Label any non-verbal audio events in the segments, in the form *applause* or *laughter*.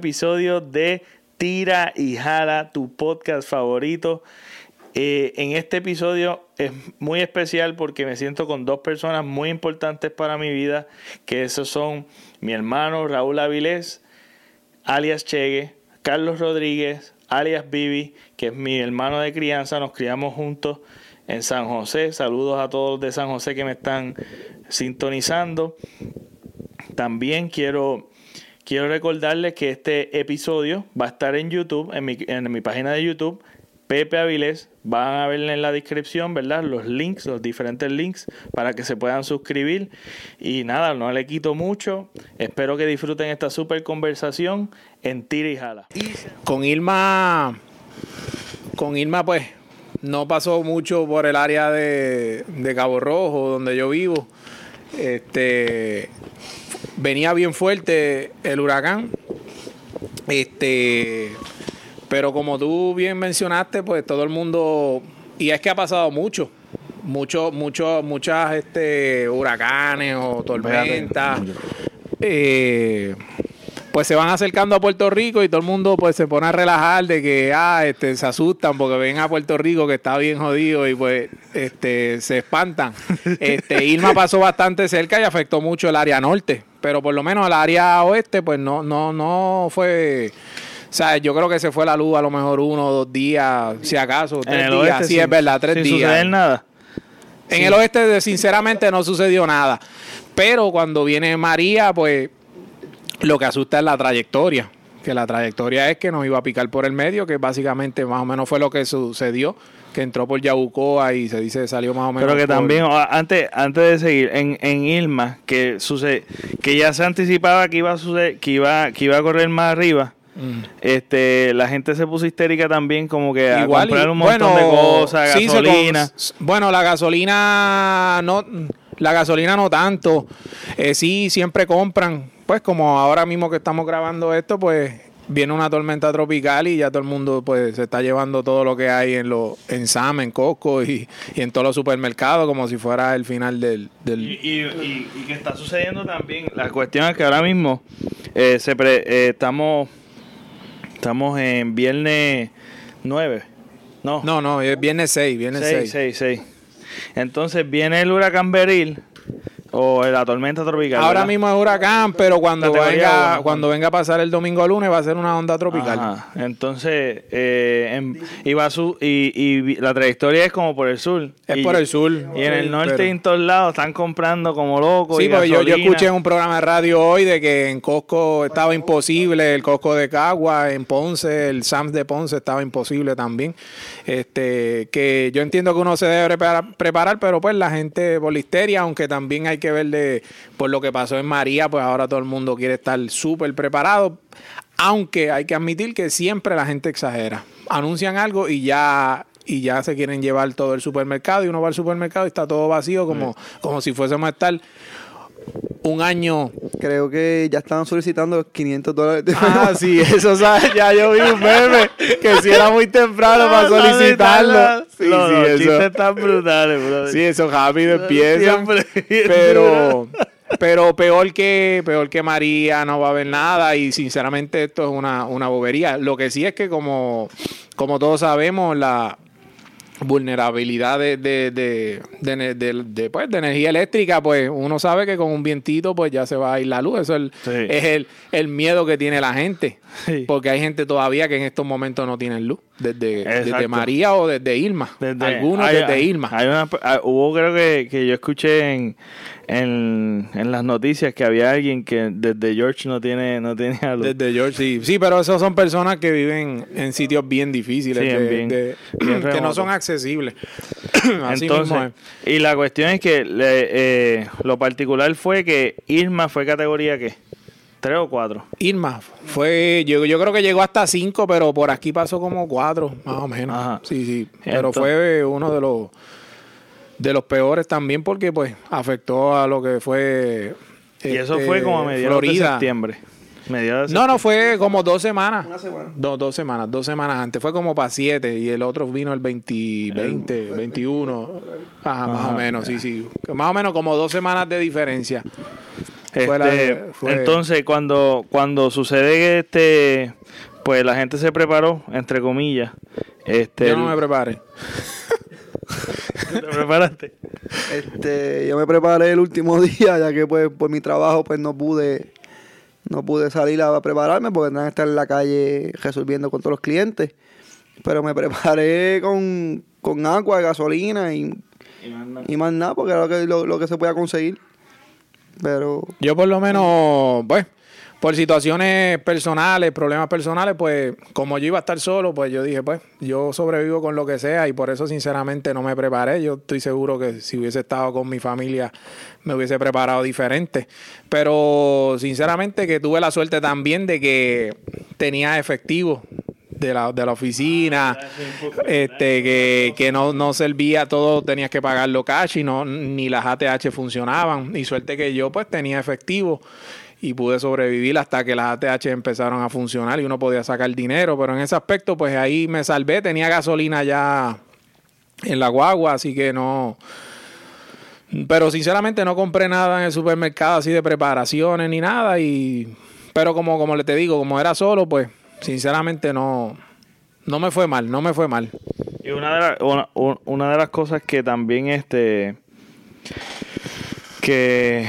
episodio de Tira y Jala, tu podcast favorito. Eh, en este episodio es muy especial porque me siento con dos personas muy importantes para mi vida, que esos son mi hermano Raúl Avilés, alias Chegue, Carlos Rodríguez, alias Bibi, que es mi hermano de crianza, nos criamos juntos en San José. Saludos a todos de San José que me están sintonizando. También quiero, quiero recordarles que este episodio va a estar en YouTube, en mi, en mi página de YouTube, Pepe Avilés. Van a ver en la descripción, ¿verdad? Los links, los diferentes links para que se puedan suscribir. Y nada, no le quito mucho. Espero que disfruten esta super conversación en Tira y Jala. Con Irma, con Irma, pues, no pasó mucho por el área de, de Cabo Rojo, donde yo vivo. Este venía bien fuerte el huracán. Este, pero como tú bien mencionaste, pues todo el mundo y es que ha pasado mucho, mucho, mucho, muchas este huracanes o tormentas. Eh, pues se van acercando a Puerto Rico y todo el mundo pues se pone a relajar de que ah, este, se asustan porque ven a Puerto Rico que está bien jodido y pues este, se espantan. *laughs* Este, Irma pasó bastante cerca y afectó mucho el área norte, pero por lo menos el área oeste pues no, no, no fue... O sea, yo creo que se fue la luz a lo mejor uno o dos días, si acaso, tres días. oeste Sí, sin- es verdad, tres sin días. suceder nada. En el oeste, sinceramente, no sucedió nada. Pero cuando viene María, pues lo que asusta es la trayectoria. Que la trayectoria es que nos iba a picar por el medio, que básicamente más o menos fue lo que sucedió. Que entró por Yabucoa y se dice salió más o menos. Pero que por- también, antes, antes de seguir, en, en Irma, que sucede, que ya se anticipaba que iba a suceder, que iba, que iba a correr más arriba, Mm. este, la gente se puso histérica también, como que a Igual, comprar un montón de cosas, sí, con- gasolina. bueno, la gasolina no, la gasolina no tanto. Eh, sí, siempre compran. Pues como ahora mismo que estamos grabando esto, pues viene una tormenta tropical y ya todo el mundo pues se está llevando todo lo que hay en los en Sam, en Costco y, y en todos los supermercados como si fuera el final del, del- Y, y, y- que está sucediendo también, la cuestión es que ahora mismo eh, se pre- eh, estamos, estamos en viernes 9, no, No, no, es viernes 6, viernes 6, 6, 6. 6. Entonces viene el huracán Beril o la tormenta tropical. Ahora ¿verdad? mismo es huracán, pero cuando venga, cuando venga a pasar el domingo al lunes va a ser una onda tropical. Ajá. Entonces, eh, en- y, va su, y, y la trayectoria es como por el sur. Es Y- por el sur. Y en el norte pero- y en todos lados están comprando como locos. Sí, porque yo, yo escuché en un programa de radio hoy de que en Costco estaba imposible, el Costco de Cagua, en Ponce, el Sams de Ponce estaba imposible también. Este, que yo entiendo que uno se debe preparar, preparar, pero pues la gente por la histeria, aunque también hay que ver de, por lo que pasó en María, pues ahora todo el mundo quiere estar súper preparado. Aunque hay que admitir que siempre la gente exagera. Anuncian algo y ya y ya se quieren llevar todo el supermercado y uno va al supermercado y está todo vacío como, como si fuésemos a estar un año. Creo que ya estaban solicitando los 500 dólares. de- Ah, *laughs* sí, eso sabes, ya yo vi un meme que si era muy temprano para Ah, solicitarlo. Sí, sí, los eso, chistes están brutales, bro. sí, eso rápido empieza. Siempre. Pero, pero peor que, peor que María no va a haber nada y sinceramente esto es una, una bobería. Lo que sí es que como, como todos sabemos, la vulnerabilidad de, de, de, pues, de energía eléctrica, pues uno sabe que con un vientito pues ya se va a ir la luz. Eso es el, Sí. es el, el miedo que tiene la gente. Sí. Porque hay gente todavía que en estos momentos no tienen luz. Desde, desde. María o desde Irma. Desde- Algunos hay- desde Irma. hay una- ah, hubo creo que, que yo escuché en, en, en las noticias que había alguien que desde George no tiene no tenía luz. *laughs* Desde George, sí. Sí, pero esos son personas que viven en sitios bien difíciles, Sí, en bien- de- bien *clears throat* que no son accesibles. *clears throat* Así Entonces, mismo es. y la cuestión es que le- eh, lo particular fue que Irma fue categoría ¿qué? ¿Tres o cuatro? Irma fue, yo, yo creo que llegó hasta cinco, pero por aquí pasó como cuatro, más o menos. Ajá. Sí, sí. Pero Entonces- fue uno de los de los peores también porque pues afectó a lo que fue Y eso este, fue como a mediados de septiembre. Mediados de No, no, fue como dos semanas. Una semana. Dos, dos semanas, dos semanas antes. Fue como para siete y el otro vino el 20, 20 21. Ajá, más o menos, sí, sí. Más o menos como dos semanas de diferencia. Fue la Este, fue- Entonces, cuando, cuando sucede que este, pues la gente se preparó, entre comillas. Este, Yo no me preparé. ¿Te preparaste? Este, yo me preparé el último *laughs* día, ya que pues por mi trabajo pues no pude no pude salir a prepararme porque tenía que estar en la calle resolviendo con todos los clientes. Pero me preparé con, con agua, gasolina y, y más nada, porque era lo que, lo, lo que se podía conseguir. Pero Yo por lo menos, pues, por situaciones personales, problemas personales, pues, como yo iba a estar solo, pues yo dije, pues, yo sobrevivo con lo que sea y por eso sinceramente no me preparé. Yo estoy seguro que si hubiese estado con mi familia me hubiese preparado diferente. Pero sinceramente que tuve la suerte también de que tenía efectivo de la, de la oficina, este que, que no, no servía todo, tenías que pagarlo cash y no, ni las ATH funcionaban. Y suerte que yo pues tenía efectivo y pude sobrevivir hasta que las ATH empezaron a funcionar y uno podía sacar dinero. Pero en ese aspecto, pues ahí me salvé, tenía gasolina ya en la guagua, así que no. Pero sinceramente no compré nada en el supermercado así de preparaciones ni nada. Y. Pero como, como le te digo, como era solo, pues sinceramente no. No me fue mal, no me fue mal. Y una de, la- una, un- una de las cosas que también este que,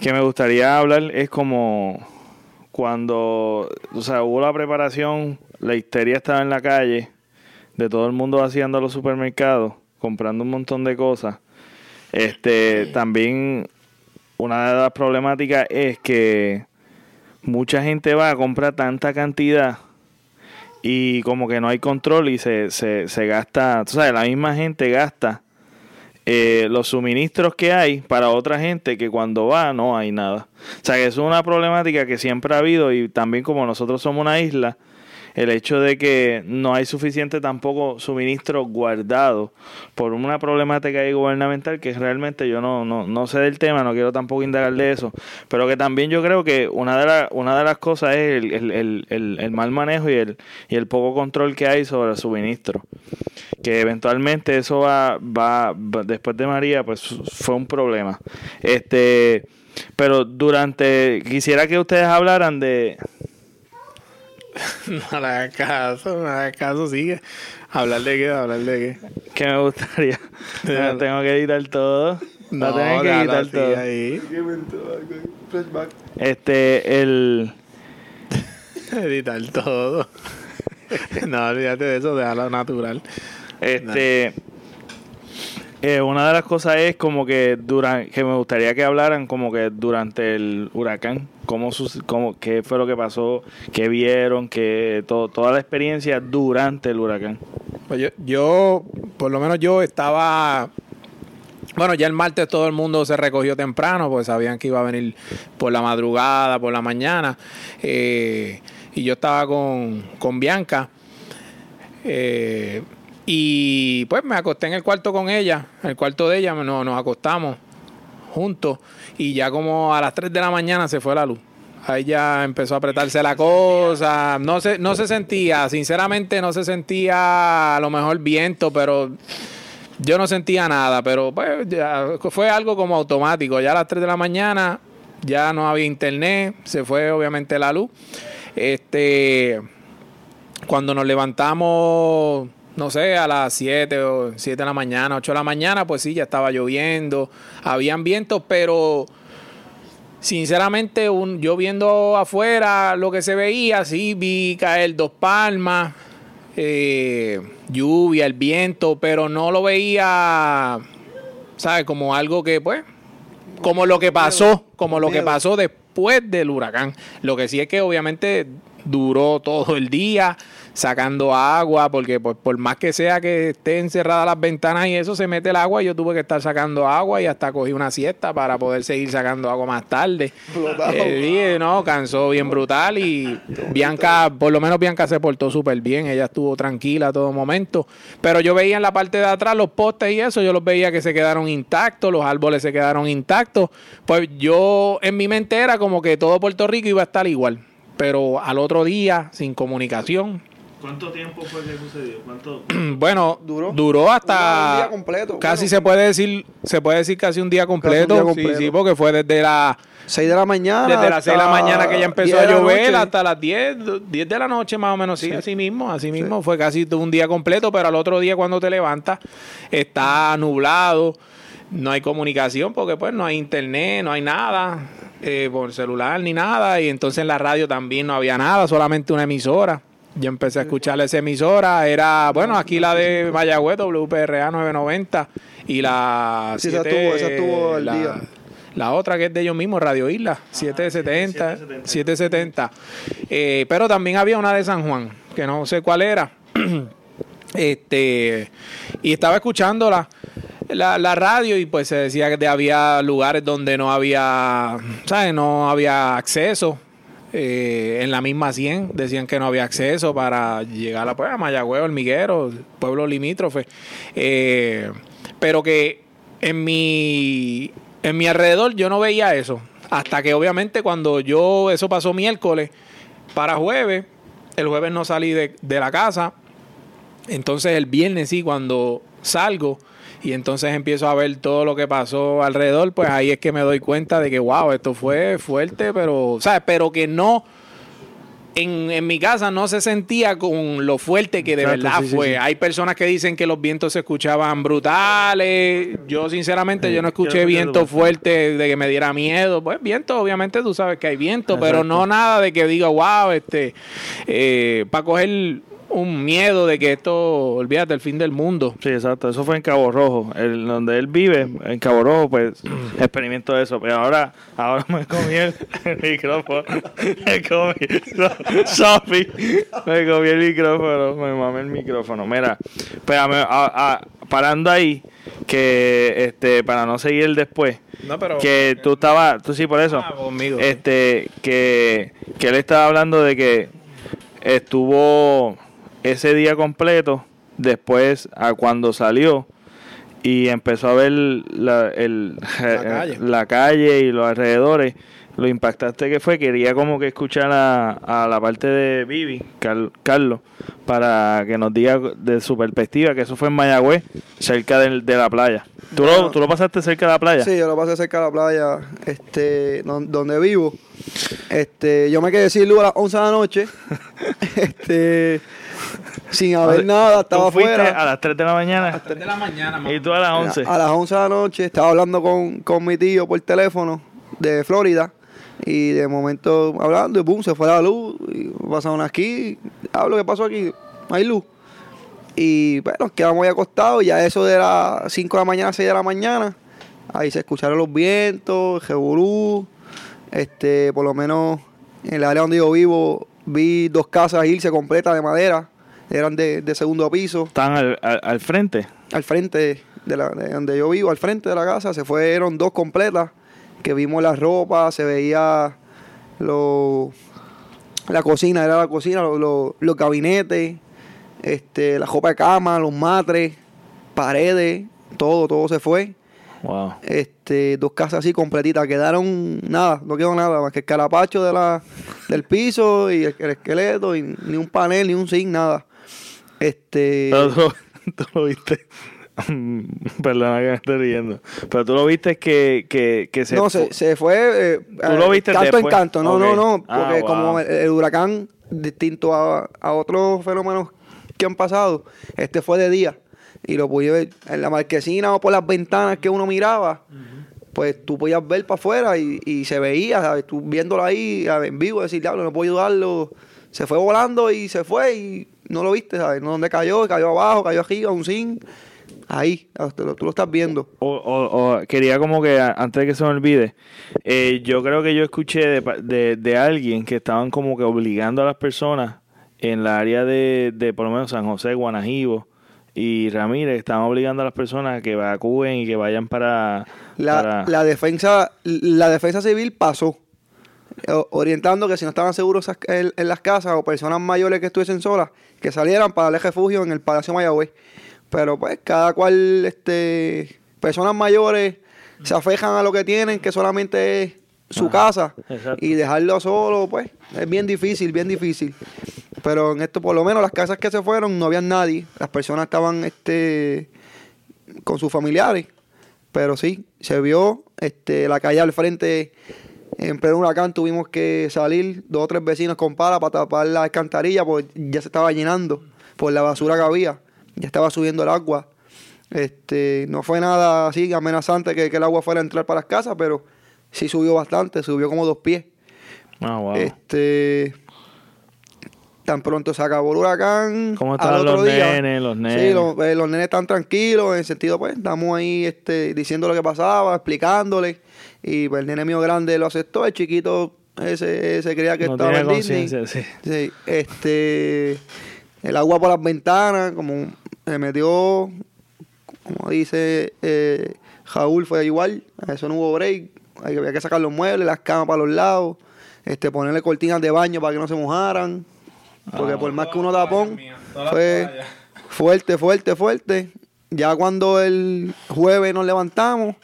que me gustaría hablar es como cuando, o sea, hubo la preparación, la histeria estaba en la calle, de todo el mundo haciendo a los supermercados, comprando un montón de cosas. Este, también una de las problemáticas es que mucha gente va a comprar tanta cantidad y como que no hay control y se, se, se gasta, tú sabes, la misma gente gasta eh, los suministros que hay para otra gente que cuando va no hay nada. O sea que es una problemática que siempre ha habido y también como nosotros somos una isla, el hecho de que no hay suficiente tampoco suministro guardado por una problemática ahí gubernamental que realmente yo no, no, no sé del tema, no quiero tampoco indagar de eso, pero que también yo creo que una de, la- una de las cosas es el, el- el- el- mal manejo y el, y el poco control que hay sobre el suministro que eventualmente eso va, va, va- después de María, pues fue un problema. Este, pero durante, quisiera que ustedes hablaran de, *laughs* No le hagas caso, no le hagas caso, sigue. Hablar de qué, hablar de qué. que me gustaría, No, tengo que editar todo, no, tengo que editar todo. ahí. Este, el, *laughs* Editar todo. *laughs* no, olvídate de eso, déjalo natural. Este, eh, una de las cosas es como que durante, que me gustaría que hablaran como que durante el huracán, cómo, sus- cómo qué fue lo que pasó, qué vieron, que todo, toda la experiencia durante el huracán. Pues yo, yo, por lo menos yo estaba. Bueno, ya el martes todo el mundo se recogió temprano, pues sabían que iba a venir por la madrugada, por la mañana. eh, y yo estaba con, con Bianca. eh, y pues me acosté en el cuarto con ella, en el cuarto de ella, no- nos acostamos juntos. Y ya como a las 3 de la mañana se fue la luz. Ahí ya empezó a apretarse la cosa. No se, no se sentía, sinceramente no se sentía a lo mejor viento, pero yo no sentía nada. Pero pues ya fue algo como automático. Ya a las 3 de la mañana ya no había internet, se fue obviamente la luz. Este, cuando nos levantamos, no sé, a las 7 o 7 de la mañana, 8 de la mañana, pues sí, ya estaba lloviendo, habían vientos, pero sinceramente un, yo viendo afuera lo que se veía, sí, vi caer dos palmas, eh, lluvia, el viento, pero no lo veía, ¿sabes? Como algo que, pues, como lo que pasó, como lo que pasó después del huracán. Lo que sí es que obviamente duró todo el día sacando agua, porque pues, por más que sea que estén cerradas las ventanas y eso se mete el agua, yo tuve que estar sacando agua y hasta cogí una siesta para poder seguir sacando agua más tarde. Día, no, cansó bien brutal y Bianca, por lo menos Bianca se portó súper bien, ella estuvo tranquila a todo momento, pero yo veía en la parte de atrás los postes y eso, yo los veía que se quedaron intactos, los árboles se quedaron intactos, pues yo en mi mente era como que todo Puerto Rico iba a estar igual. Pero al otro día, sin comunicación. ¿Cuánto tiempo fue que sucedió? ¿Cuánto? *clears throat* Bueno, ¿Duró? duró, hasta Un día completo, casi bueno. se puede decir, se puede decir casi un día completo. día Sí, completo. sí, porque fue desde la 6 de la mañana. desde las 6 de la mañana que ya empezó 10 a la llover hasta las 10, 10 de la noche más o menos, sí, así mismo, así mismo, fue casi un día completo, pero al otro día cuando te levantas está nublado, no hay comunicación porque pues no hay internet, no hay nada eh, por celular ni nada y entonces en la radio también no había nada, solamente una emisora. Yo empecé a escuchar esa emisora, era, bueno, aquí la de Mayagüez, WPRA 990 y la Sí, esa esa la- día. la otra que es de ellos mismos, Radio Isla, 770, 770. Eh, pero también había una de San Juan, que no sé cuál era. *clears throat* este Y estaba escuchando la, la, radio y pues se decía que había lugares donde no había, ¿sabes? No había acceso. Eh, en la misma 100 decían que no había acceso para llegar a, pues, a Mayagüez, Hormiguero, pueblo limítrofe. Eh, pero que en mi, en mi alrededor yo no veía eso. Hasta que obviamente cuando yo, eso pasó miércoles para jueves, el jueves no salí de, de la casa. Entonces el viernes sí, cuando salgo y entonces empiezo a ver todo lo que pasó alrededor, pues ahí es que me doy cuenta de que, wow, esto fue fuerte, pero, ¿sabes? Pero que no, en, en mi casa no se sentía con lo fuerte que de Exacto, verdad sí, fue. sí. Hay personas que dicen que los vientos se escuchaban brutales. Yo, sinceramente, yo no escuché quiero viento fuerte de que me diera miedo. Pues viento, obviamente tú sabes que hay viento, pero no nada de que diga, wow, este, para coger un miedo de que esto, olvídate, el fin del mundo. Sí, exacto. Eso fue en Cabo Rojo. El, donde él vive, en Cabo Rojo, pues *clears throat* experimento eso. Pero ahora, ahora me comí el, el micrófono. Me comí. so- Sorry. Me comí el micrófono. Me mamé el micrófono. Mira, a- a- parando ahí, que este, para no seguir después. No, pero que tú estabas, tú sí por eso. Ah, conmigo. Este, que, que él estaba hablando de que estuvo ese día completo, después a cuando salió y empezó a ver la, el, La calle. la calle y los alrededores, lo impactante que fue, quería como que escuchar a, a la parte de Vivi, Car- Carlos, para que nos diga de su perspectiva, que eso fue en Mayagüez, cerca del- de la playa. ¿Tú, lo. ¿Tú lo pasaste cerca de la playa? Sí, yo lo pasé cerca de la playa, este, don- donde vivo. Este, yo me quedé sin luz a las 11 de la noche. *laughs* este, *laughs* sin haber nada, estaba Tú fuiste afuera. a las 3 de la mañana de la mañana, y tú a las 11. A las 11 de la noche estaba hablando con, con mi tío por teléfono de Florida y de momento hablando y boom, se fue la luz y pasaron aquí, hablo, ¿qué pasó aquí? No hay luz. Y bueno, nos quedamos ahí acostados, ya eso de las 5 de la mañana, 6 de la mañana, ahí se escucharon los vientos, el jeburú, este, por lo menos en el área donde yo vivo, vi dos casas irse completas de madera, eran de, de segundo piso Están al, al- al frente. al frente de, la, de donde yo vivo, al frente de la casa, se fueron dos completas, que vimos la ropa, se veía lo, la cocina, era la cocina, lo- lo- los gabinetes, este, la ropa de cama, los matres, paredes, todo, todo se fue. Wow. Este, dos casas así completitas, quedaron nada, no quedó nada, más que el carapacho de la, del piso y el, el esqueleto, y ni un panel, ni un zinc, nada. Este, Pero tú, *laughs* tú lo viste. *laughs* Perdona que me esté riendo. Pero tú lo viste que, que, que se. no, se, se fue. eh, ¿Tú lo eh, viste canto después? en canto. No, no, no. Ah, Porque wow. como el, el huracán, distinto a, a otros fenómenos que han pasado, este fue de día. Y lo pude ver en la marquesina o por las ventanas que uno miraba. Pues tú podías ver para afuera y, y se veía, ¿sabes? Tú viéndolo ahí en vivo, decir, diablo, no puedo ayudarlo. Se fue volando y se fue y no lo viste, ¿sabes? No dónde cayó, cayó abajo, cayó arriba, un zinc. Ahí, tú lo, tú lo estás viendo. O, o- o quería como que antes de que se me olvide, eh, yo creo que yo escuché de, de, de alguien que estaban como que obligando a las personas en la área de, de por lo menos San José, Guanajibo y Ramírez, estaban obligando a las personas a que evacúen y que vayan para... La, para- la defensa la defensa civil pasó orientando que si no estaban seguros en, en las casas o personas mayores que estuviesen solas que salieran para darle refugio en el Palacio Mayagüez pero pues cada cual este personas mayores se afejan a lo que tienen que solamente es su casa exacto. y dejarlo solo, pues es bien difícil, bien difícil. Pero en esto, por lo menos, las casas que se fueron no había nadie. Las personas estaban este, con sus familiares. Pero sí, se vio este, la calle al frente. En pleno huracán tuvimos que salir dos o tres vecinos con pala para tapar la alcantarilla porque ya se estaba llenando por la basura que había. Ya estaba subiendo el agua. Este, no fue nada así amenazante que, que el agua fuera a entrar para las casas, pero sí subió bastante, subió como dos pies. Ah, wow. Este. Tan pronto se acabó el huracán. ¿Cómo al otro los día- nenes, los Sí, nenes? los, eh, los nenes están tranquilos, en el sentido, pues, estamos ahí este, diciendo lo que pasaba, explicándole. Y pues el nene mío grande lo aceptó, el chiquito ese se creía que no estaba en Disney. sí. Sí, este. El agua por las ventanas, como se metió, como dice eh, Jaúl, fue igual. A eso no hubo break. Había que sacar los muebles, las camas para los lados, este, ponerle cortinas de baño para que no se mojaran. Porque por más que uno tapón, fue fuerte, fuerte, fuerte. Ya cuando el jueves nos levantamos,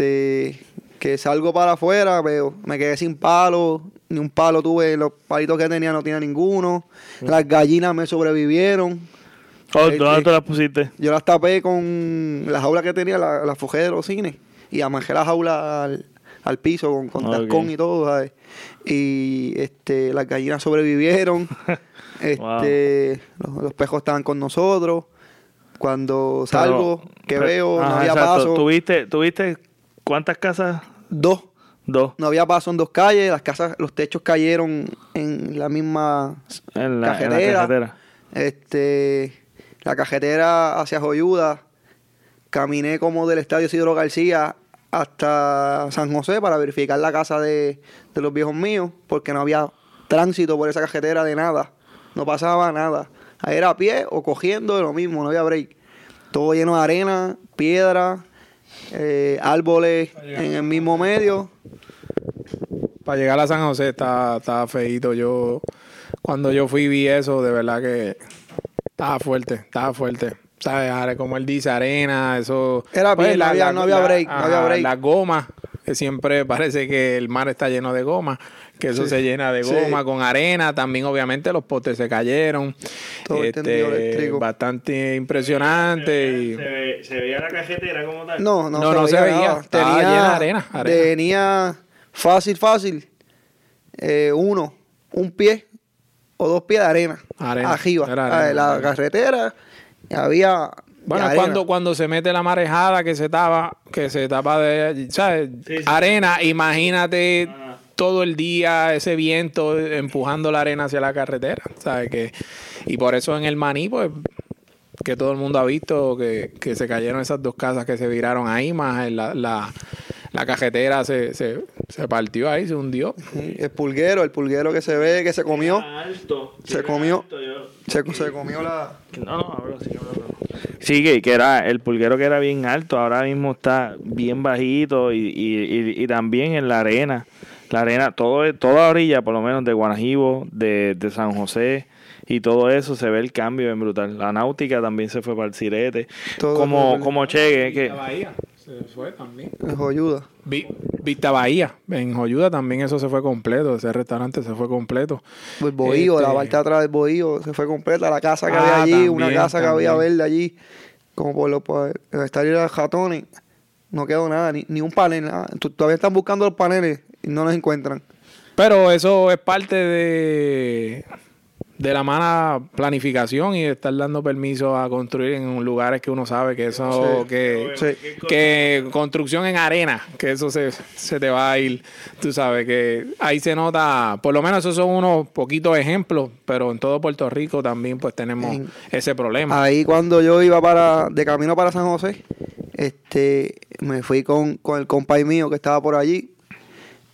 este, que salgo para afuera, pero me quedé sin palo, ni un palo tuve, los palitos que tenía no tenía ninguno. Las gallinas me sobrevivieron. Oh, Eh, ¿Dónde las pusiste? Yo las tapé con la jaula que tenía, la, la de los cines. Y amanjé la jaula al, al piso con, con tascón y todo, ¿sabes? Y este, las gallinas sobrevivieron. *laughs* este, los, los pejos estaban con nosotros. Cuando salgo, Pero- que veo, no había exacto. paso. ¿Tuviste, ¿Tuviste cuántas casas? Dos. Dos. No había paso en dos calles. Las casas, los techos cayeron en la misma En la, en la cajetera. cajetera. Este, la cajetera hacia Joyuda. Caminé como del estadio Isidro García hasta San José para verificar la casa de, de los viejos míos, porque no había tránsito por esa cajetera de nada. No pasaba nada. Ahí era a pie o cogiendo de lo mismo, no había break. Todo lleno de arena, piedra, eh, árboles en el mismo medio. Para llegar a San José está, está feíto. Yo, cuando yo fui vi eso, de verdad que estaba fuerte, estaba fuerte. ¿Sabes? Como él dice, arena, eso. pues, Era bien, no había- no había break, no había break. Las gomas, que siempre parece que el mar está lleno de goma, que eso se llena de Sí. goma con arena. También, obviamente, los postes se cayeron. Todo eléctrico. bastante impresionante. y- Se, veía la cajetera como tal. No, no, No, no se veía. Tenía, llena de arena, arena. Tenía fácil, fácil. eh, uno, un pie o dos pies de arena. Arena, Arriba. arena, la arena. carretera había. Bueno, arena. cuando, cuando se mete la marejada que se tapa, que se tapa de, ¿sabes? Sí, sí. Arena, imagínate Ah. todo el día ese viento empujando la arena hacia la carretera, ¿sabes? Que, y por eso en el maní, pues, que todo el mundo ha visto que, que se cayeron esas dos casas que se viraron ahí, más en la, la, la cajetera se, se, se partió ahí, se hundió. Sí, El pulguero, el pulguero que se ve que se comió. Alto. Se comió. Se, se comió la. No, no, hablo hablo Sí, que, que era el pulguero que era bien alto, ahora mismo está bien bajito y, y, y, y también en la arena. La arena, todo, toda la orilla, por lo menos de Guanajibo, de, de San José y todo eso, se ve el cambio bien brutal. La náutica también se fue para el Sirete. Todo como, como Chegue, que Bahía se fue también. Joyuda. Vi- Vista Bahía, en Joyuda también eso se fue completo, ese restaurante se fue completo. El bohío, Este- la parte de atrás del bohío se fue completa. La casa que Ah, había allí, una también, casa que había verde allí, como por, lo, por el estadio de Jatones, no quedó nada, ni, ni un panel. nada. Todavía están buscando los paneles y no los encuentran. Pero eso es parte de, de la mala planificación y de estar dando permiso a construir en lugares que uno sabe que eso, Sí. que, Sí. que construcción en arena, que eso se, se te va a ir, tú sabes que ahí se nota, por lo menos esos son unos poquitos ejemplos, pero en todo Puerto Rico también pues tenemos En- ese problema. Ahí cuando yo iba para de camino para San José, este, me fui con, con el compay mío que estaba por allí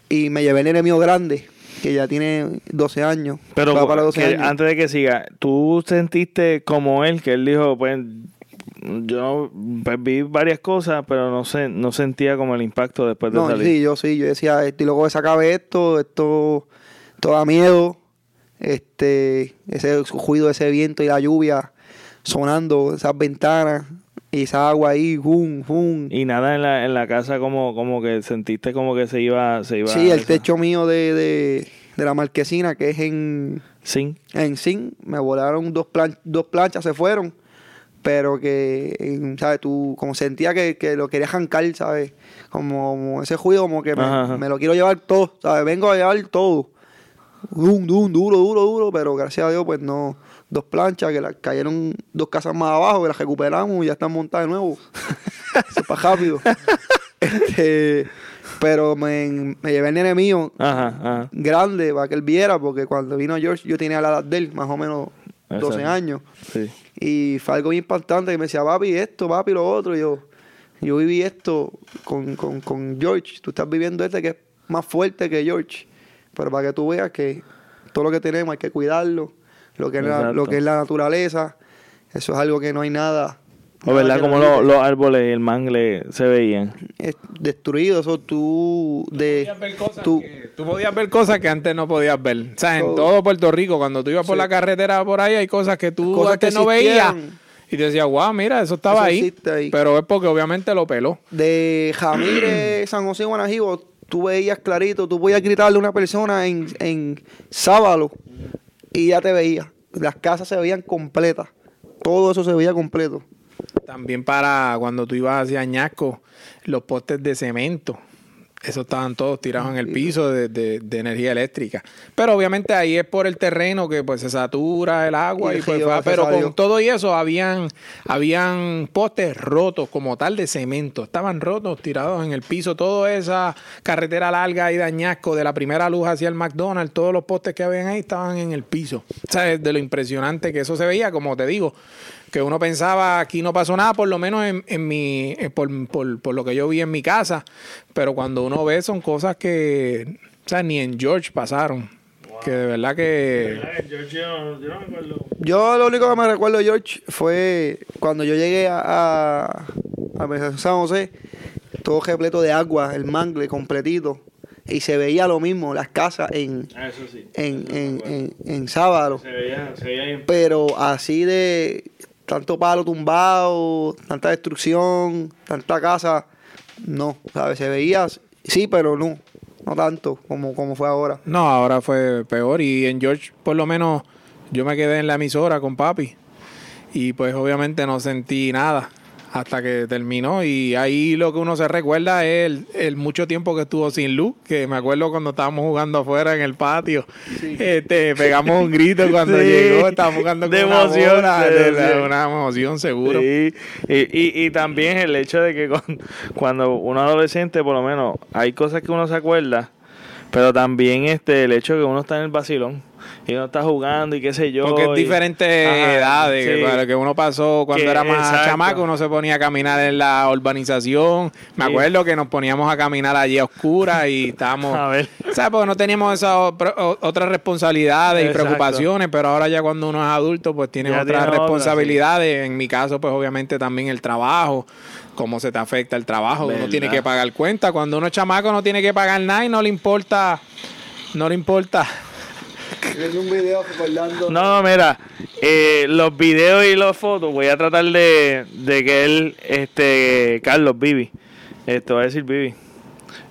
y me llevé el nene mío grande, que ya tiene 12 años. Pero va para 12 que años. antes de que siga, ¿tú sentiste como él, que él dijo, pues, yo pues, vi varias cosas, pero no sé, no sentía como el impacto después de No, salir? sí, yo sí, yo decía, y luego se acabe esto, esto, esto da miedo, este, ese ruido de ese viento y la lluvia sonando, esas ventanas, Esa agua ahí, jum, jum. Y nada en la, en la casa como, como que sentiste como que se iba, se iba Sí, el esa- techo mío de, de, de la marquesina, que es en, Sí. en zinc, me volaron dos, plan- dos planchas, se fueron. Pero que, ¿sabes? Tú, como sentía que, que lo quería arrancar, ¿sabes? Como, como ese juicio, como que me, Ajá, ajá. me lo quiero llevar todo, ¿sabes? Vengo a llevar todo. Dum, dum, duro, duro, duro, pero gracias a Dios, pues no. Dos planchas que la, cayeron dos casas más abajo, que las recuperamos y ya están montadas de nuevo. *laughs* Eso es para rápido. Este, pero me, me llevé el nene mío Ajá, ajá. grande para que él viera, porque cuando vino George yo tenía la edad de él, más o menos 12 Exacto. años. Sí. Y fue algo bien impactante que me decía, papi, esto, papi, lo otro. Y yo, yo viví esto con, con, con George. Tú estás viviendo este que es más fuerte que George. Pero para que tú veas que todo lo que tenemos hay que cuidarlo. Lo que, es la, lo que es la naturaleza. Eso es algo que no hay nada. O nada verdad como lo los árboles y el mangle se veían. Es destruido. Eso tú... De, Podías ver cosas tú, que- tú podías ver cosas que antes no podías ver. O sea, en Todo. todo Puerto Rico, cuando tú ibas por la carretera por ahí, hay cosas que tú Cosas antes que no veías. Y te decías, wow, mira, eso estaba Eso ahí. Pero es porque obviamente lo peló. de Jamírez, *clears throat* San José, Guanajibo, tú veías clarito, tú podías gritarle a una persona en, en sábado y ya te veía. Las casas se veían completas. Todo eso se veía completo. También para cuando tú ibas hacia Añasco, los postes de cemento. Esos estaban todos tirados en el piso de, de- de energía eléctrica. Pero obviamente ahí es por el terreno que pues se satura el agua Y y, pues va- pero salió. con todo y eso habían habían postes rotos como tal de cemento. Estaban rotos, tirados en el piso. Toda esa carretera larga ahí de Añasco, de la primera luz hacia el McDonald's, todos los postes que habían ahí estaban en el piso. O sea, de lo impresionante que eso se veía, como te digo, que uno pensaba aquí no pasó nada, por lo menos en, en mi, eh, por, por- por lo que yo vi en mi casa, pero cuando uno ve son cosas que, o sea, ni en George pasaron, que de verdad que... Yo lo único que me recuerdo, George, fue cuando yo llegué a, a, a San José, todo repleto de agua, el mangle completito. Y se veía lo mismo, las casas en, Eso sí. en, en, en, en sábado. Se veía, se veía pero así de tanto palo tumbado, tanta destrucción, tanta casa, no, ¿sabes? Se veía, sí, pero no, no tanto como, como fue ahora. No, ahora fue peor y en George por lo menos yo me quedé en la emisora con papi y pues obviamente no sentí nada hasta que terminó y ahí lo que uno se recuerda es el, el mucho tiempo que estuvo sin luz, que me acuerdo cuando estábamos jugando afuera en el patio, este *laughs* pegamos un grito cuando Sí. llegó, estábamos jugando De con una emoción, bola, de de- de- emoción. una emoción seguro. Sí, y, y, y también el hecho de que cuando uno es adolescente, por lo menos, hay cosas que uno se acuerda, pero también este el hecho de que uno está en el vacilón y uno está jugando y qué sé yo. Porque es diferentes edades, sí. que, uno pasó cuando Que- era más exacto. chamaco, uno se ponía a caminar en la urbanización. Me Sí. acuerdo que nos poníamos a caminar allí a oscuras y *laughs* estábamos... A ver. ¿Sabes? Porque no teníamos esas otras responsabilidades y preocupaciones, pero ahora ya cuando uno es adulto, pues tiene Ya otras tiene otras, responsabilidades. En mi caso, pues obviamente también el trabajo, cómo se te afecta el trabajo. Uno tiene que pagar cuenta. Cuando uno es chamaco no tiene que pagar nada y no le importa... No le importa... Un video recordando. No, mira, eh, los videos y las fotos voy a tratar de, de que él, este, Carlos, Vivi, esto va a decir Vivi,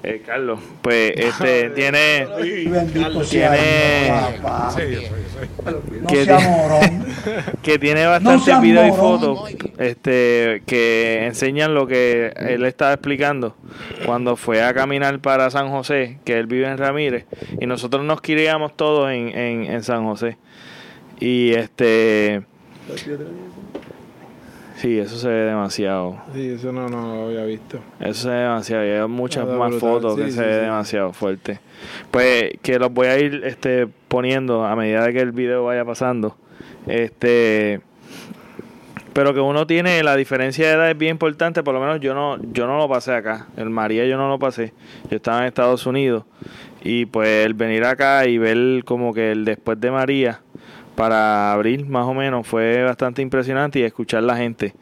eh, Carlos, pues, *laughs* este, tiene, Bendito sea tiene. No que *laughs* que tiene No bastantes seas videos y fotos, este, que enseñan lo que él estaba explicando cuando fue a caminar para San José, que él vive en Ramírez, y nosotros nos criamos todos en, en, en San José. Y este, sí, eso se ve demasiado. Sí, eso no, no lo había visto. Eso se ve demasiado. Y hay muchas más brutal. fotos Sí, que sí, se ve sí. demasiado fuerte. Pues que los voy a ir este, poniendo a medida de que el video vaya pasando. Este. Pero que uno tiene la diferencia de edad es bien importante, por lo menos yo no yo no lo pasé acá. El María yo no lo pasé. Yo estaba en Estados Unidos y pues el venir acá y ver como que el después de María para abril más o menos fue bastante impresionante y escuchar la gente.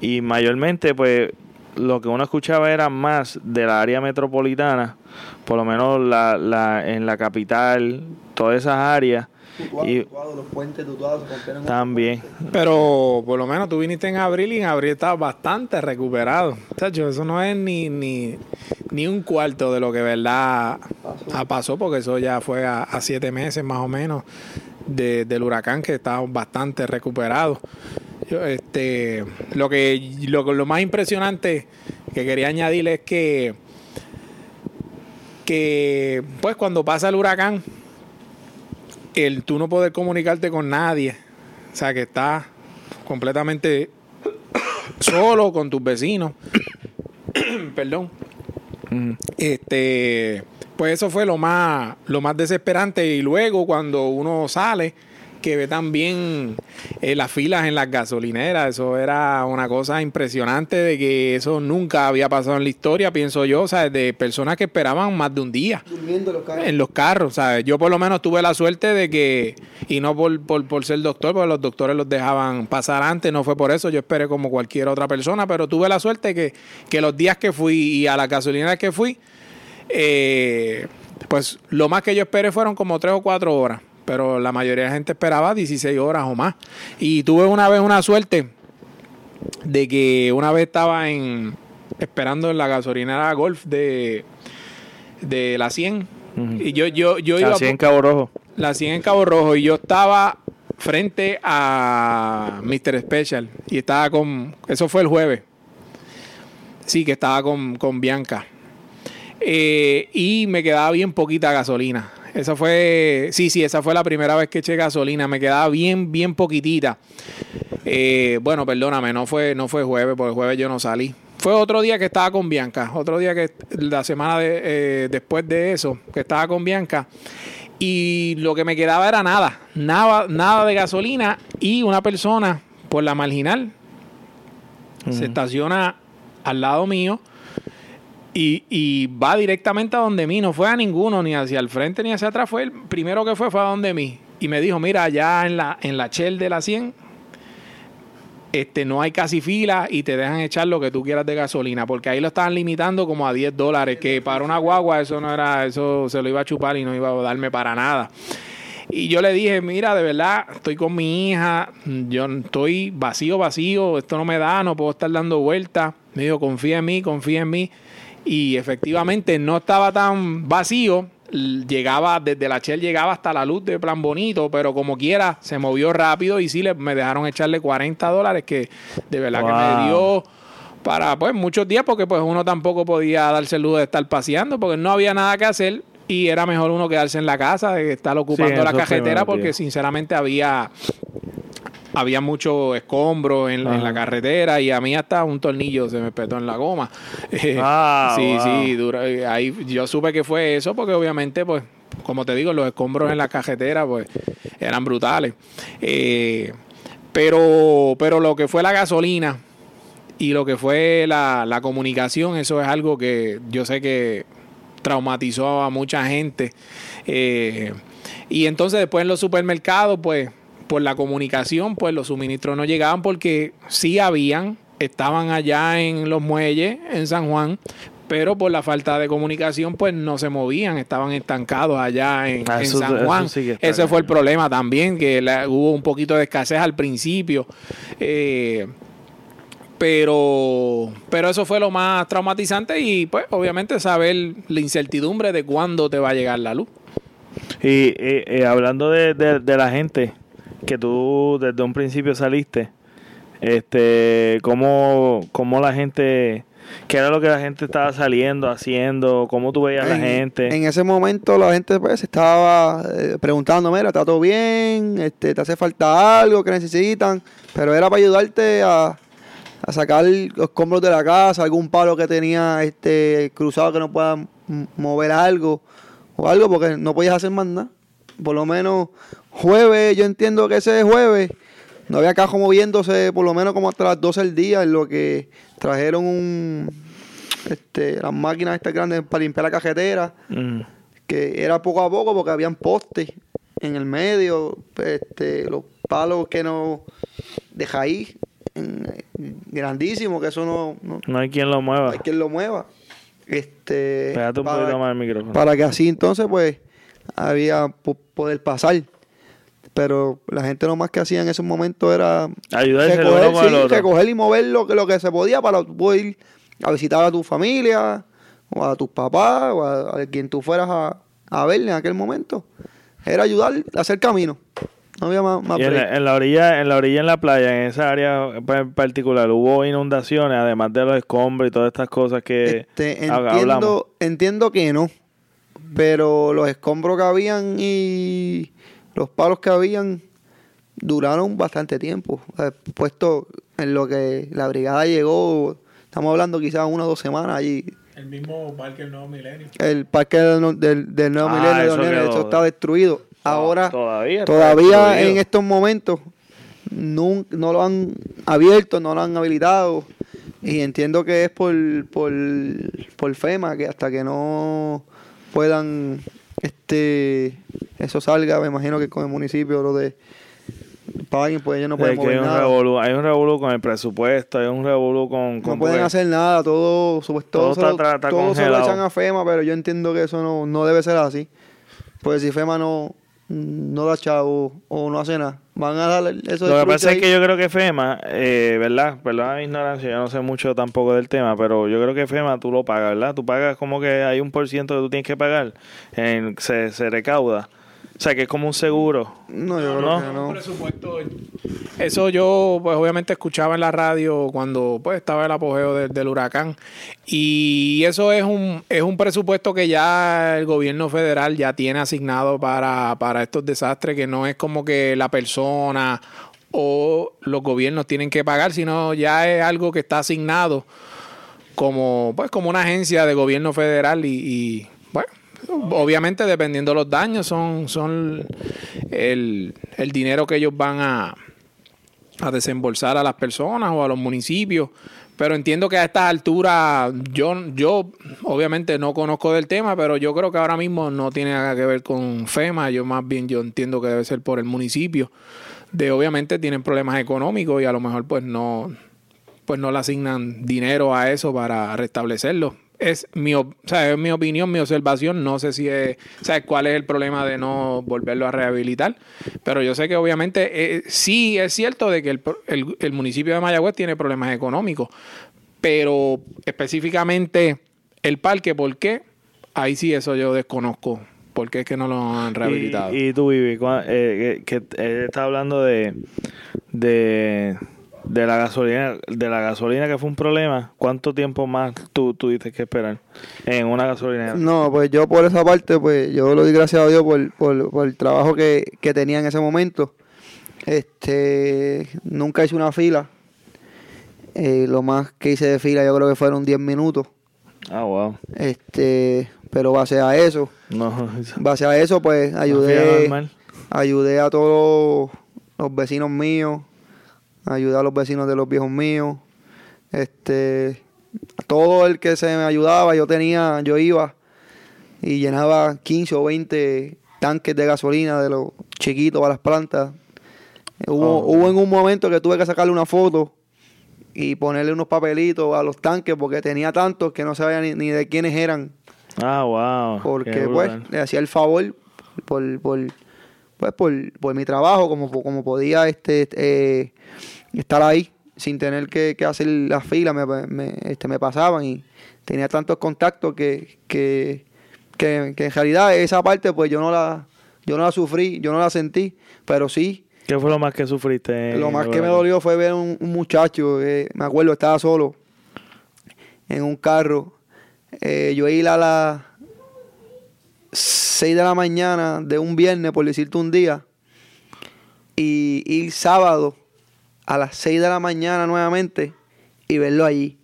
Y mayormente pues lo que uno escuchaba era más de la área metropolitana, por lo menos la, la, en la capital, todas esas áreas, Tutuado, Y tutuado, los puentes tutuados también. Pero por lo menos tú viniste en abril y en abril estabas bastante recuperado. Chacho, eso no es ni, ni, ni un cuarto de lo que verdad ah, pasó, porque eso ya fue a, a siete meses más o menos de- del huracán que estaba bastante recuperado. Este, lo que lo, lo más impresionante que quería añadir es que que pues cuando pasa el huracán el tú no poder comunicarte con nadie. O sea que estás completamente solo con tus vecinos. *coughs* Perdón. Este pues eso fue lo más lo más desesperante y luego cuando uno sale que ve también eh, las filas en las gasolineras eso era una cosa impresionante de que eso nunca había pasado en la historia pienso yo o sea de personas que esperaban más de un día Durmiendo los carros. en los carros, ¿sabes? Yo por lo menos tuve la suerte de que, y no por, por, por ser doctor, porque los doctores los dejaban pasar antes, no fue por eso, yo esperé como cualquier otra persona, pero tuve la suerte que, que los días que fui y a la gasolina que fui, eh, pues lo más que yo esperé fueron como tres o cuatro horas, pero la mayoría de la gente esperaba 16 horas o más. Y tuve una vez una suerte de que una vez estaba en esperando en la gasolinera Golf de, de la 100 Ujú. y yo yo yo iba Así en Cabo Rojo. la 100 en Cabo Rojo y yo estaba frente a Mr. Special y estaba con eso fue el jueves sí que estaba con, con Bianca Eh, y me quedaba bien poquita gasolina. Esa fue sí sí esa fue la primera vez que eché gasolina. Me quedaba bien bien poquitita. Eh, bueno, perdóname, no fue, no fue jueves, porque el jueves yo no salí. Fue otro día que estaba con Bianca, otro día que la semana de, eh, después de eso, que estaba con Bianca. Y lo que me quedaba era nada, nada, nada de gasolina. Y una persona por la marginal se estaciona al lado mío y, va directamente a donde mí, no fue a ninguno, ni hacia el frente ni hacia atrás, fue el primero que fue, fue a donde mí. Y me dijo, mira, allá en la, en la Shell de la 100, este, no hay casi fila y te dejan echar lo que tú quieras de gasolina, porque ahí lo estaban limitando como a 10 dólares, que para una guagua eso no era, eso se lo iba a chupar y no iba a darme para nada. Y yo le dije, mira, de verdad, estoy con mi hija, yo estoy vacío, vacío, esto no me da, no puedo estar dando vueltas. Me dijo, confía en mí, confía en mí. Y efectivamente no estaba tan vacío, llegaba, desde la Shell llegaba hasta la luz de plan bonito, pero como quiera, se movió rápido y sí le, me dejaron echarle 40 dólares, que de verdad que me dio para pues muchos días, porque pues uno tampoco podía darse el lujo de estar paseando, porque no había nada que hacer y era mejor uno quedarse en la casa, de estar ocupando Sí, la cajetera, porque sinceramente había había mucho escombro en, en la carretera y a mí hasta un tornillo se me petó en la goma. *laughs* Eh, Ah, sí, wow. sí, dura- eh, ahí yo supe que fue eso porque obviamente, pues, como te digo, los escombros en la carretera, pues, eran brutales. Eh, pero, pero lo que fue la gasolina y lo que fue la, la comunicación, eso es algo que yo sé que traumatizó a mucha gente. Eh, y entonces después en los supermercados, pues por la comunicación, pues los suministros no llegaban porque sí habían, estaban allá en los muelles, en San Juan, pero por la falta de comunicación, pues no se movían, estaban estancados allá en, Ah, en eso- San Juan. Ese fue el problema también, que la- hubo un poquito de escasez al principio. Eh, pero, pero eso fue lo más traumatizante y pues obviamente saber la incertidumbre de cuándo te va a llegar la luz. Y, y- y hablando de, de- de la gente que tú desde un principio saliste, este, cómo, cómo la gente, qué era lo que la gente estaba saliendo, haciendo, cómo tú veías a la En- gente. En ese momento la gente pues estaba eh, preguntando, mira, ¿está todo bien? Este, ¿Te hace falta algo que necesitan? Pero era para ayudarte a, a sacar los escombros de la casa, algún palo que tenía este cruzado que no pueda mover algo o algo porque no podías hacer más nada. Por lo menos jueves, yo entiendo que ese jueves no había cajo moviéndose por lo menos como hasta las 12 del día, en lo que trajeron un este, las máquinas estas grandes para limpiar la cajetera, Mm. que era poco a poco porque habían postes en el medio, este, los palos que no de raíz, en- grandísimos, que eso no, no, No hay quien lo no mueva. hay quien lo mueva. Este, Pégate un para- poquito más el micrófono. para que así entonces pues había po- poder pasar. pero la gente lo más que hacía en esos momentos era Ayudarse recoger, el sí, recoger y mover lo que, lo que se podía para poder ir a visitar a tu familia o a tus papás o a, a quien tú fueras a, a ver en aquel momento. Era ayudar a hacer camino. No había más, más Y en la, en la orilla, en la orilla en la playa, en esa área en particular, hubo inundaciones, además de los escombros y todas estas cosas que Este, ha- hablamos. entiendo, entiendo que no, pero los escombros que habían y los palos que habían duraron bastante tiempo. Eh, puesto en lo que la brigada llegó, estamos hablando quizás una o dos semanas allí. El mismo parque del Nuevo Milenio. El parque del, del- del Nuevo Ah, Milenio de eso eso está destruido. Ahora, todavía está todavía destruido. en estos momentos, nun- no, lo han abierto, no lo han habilitado. Y entiendo que es por, por, por FEMA, que hasta que no puedan, este eso salga, me imagino que con el municipio, lo de paguen, pues ellos no De pueden que hay mover un nada. revolú, hay un revolú con el presupuesto, hay un revolú con... No con pueden porque- hacer nada, todo, Todo todo, se lo- todo se lo echan a FEMA, pero yo entiendo que eso no, no debe ser así. Pues si FEMA no, no da chavo o no hace nada, van a darle eso Lo que pasa es que yo creo que FEMA, eh, ¿verdad? Perdona mi ignorancia, yo no sé mucho tampoco del tema, pero yo creo que FEMA tú lo pagas, ¿verdad? Tú pagas como que hay un por ciento que tú tienes que pagar, en, se, se recauda. O sea, que es como un seguro. No, yo creo ¿no? que no. presupuesto. Eso yo, pues obviamente escuchaba en la radio cuando pues estaba el apogeo del, del huracán. Y eso es un, es un presupuesto que ya el gobierno federal ya tiene asignado para, para estos desastres, que no es como que la persona o los gobiernos tienen que pagar, sino ya es algo que está asignado como, pues, como una agencia de gobierno federal y, y, bueno, obviamente dependiendo de los daños son, son el, el dinero que ellos van a, a desembolsar a las personas o a los municipios. Pero entiendo que a estas alturas, yo, yo obviamente no conozco del tema, pero yo creo que ahora mismo no tiene nada que ver con FEMA. Yo más bien yo entiendo que debe ser por el municipio. De obviamente tienen problemas económicos y a lo mejor pues no, pues no le asignan dinero a eso para restablecerlo. Es mi, o sea, es mi opinión, mi observación. No sé si es, o cuál es el problema de no volverlo a rehabilitar. Pero yo sé que obviamente eh, sí es cierto de que el, el- municipio de Mayagüez tiene problemas económicos. Pero específicamente el parque, ¿por qué? Ahí sí eso yo desconozco. ¿Por qué es que no lo han rehabilitado? Y, y tú, Vivi, cua- eh, que, él está hablando de, de, de la gasolina, de la gasolina que fue un problema. ¿Cuánto tiempo más tú tuviste que esperar en una gasolina? No, pues yo por esa parte, pues yo lo doy gracias a Dios por, por, por el trabajo que, que tenía en ese momento. Este, nunca hice una fila. Eh, lo más que hice de fila yo creo que fueron 10 minutos. Ah, wow. Este, pero base a eso, No, base a eso, pues ayudé, ayudé a todos los vecinos míos, ayudé a los vecinos de los viejos míos, este, todo el que se me ayudaba, yo tenía, yo iba y llenaba 15 o 20 tanques de gasolina de los chiquitos a las plantas. Hubo, Oh. hubo en un momento que tuve que sacarle una foto y ponerle unos papelitos a los tanques porque tenía tantos que no sabía ni, ni de quiénes eran. Ah, wow. Porque pues le hacía el favor por, por, pues, por, por mi trabajo, como, como podía este eh, estar ahí sin tener que, que hacer la fila, me, me- este, me pasaban y tenía tantos contactos que, que, que, que en realidad esa parte pues yo no la yo no la sufrí, yo no la sentí, pero sí, ¿Qué fue lo más que sufriste? lo más que me dolió fue ver un, un muchacho, eh, me acuerdo, estaba solo en un carro. Eh, yo iba a las 6 de la mañana de un viernes, por decirte un día, y ir sábado a las 6 de la mañana nuevamente y verlo allí.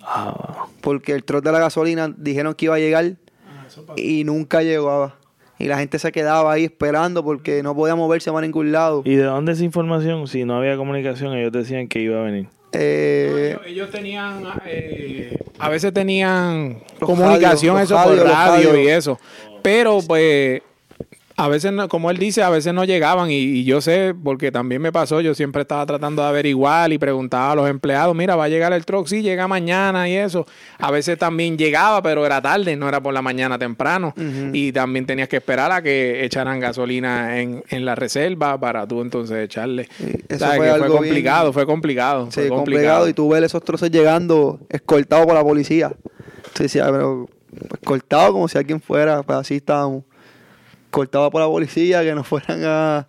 Ah. Porque el trote de la gasolina dijeron que iba a llegar y nunca llegaba. Y la gente se quedaba ahí esperando porque no podía moverse para ningún lado. ¿Y de dónde esa información? Si no había comunicación, ellos decían que iba a venir. Eh, ellos, ellos tenían, eh, a veces tenían comunicación eso por radio y eso. Pero pues A veces, no- como él dice, a veces no llegaban y, y yo sé, porque también me pasó, yo siempre estaba tratando de averiguar y preguntaba a los empleados, mira, va a llegar el truck, sí, llega mañana y eso. A veces también llegaba, pero era tarde, no era por la mañana temprano. Y también tenías que esperar a que echaran gasolina en, en la reserva para tú entonces echarle. Sí, eso fue algo bien- complicado, fue complicado. Sí, fue complicado. Y tú ves esos trozos llegando escoltados por la policía. Tú decías, pero escoltados como si alguien fuera, pues así estábamos. Escoltados por la policía, que nos fueran a,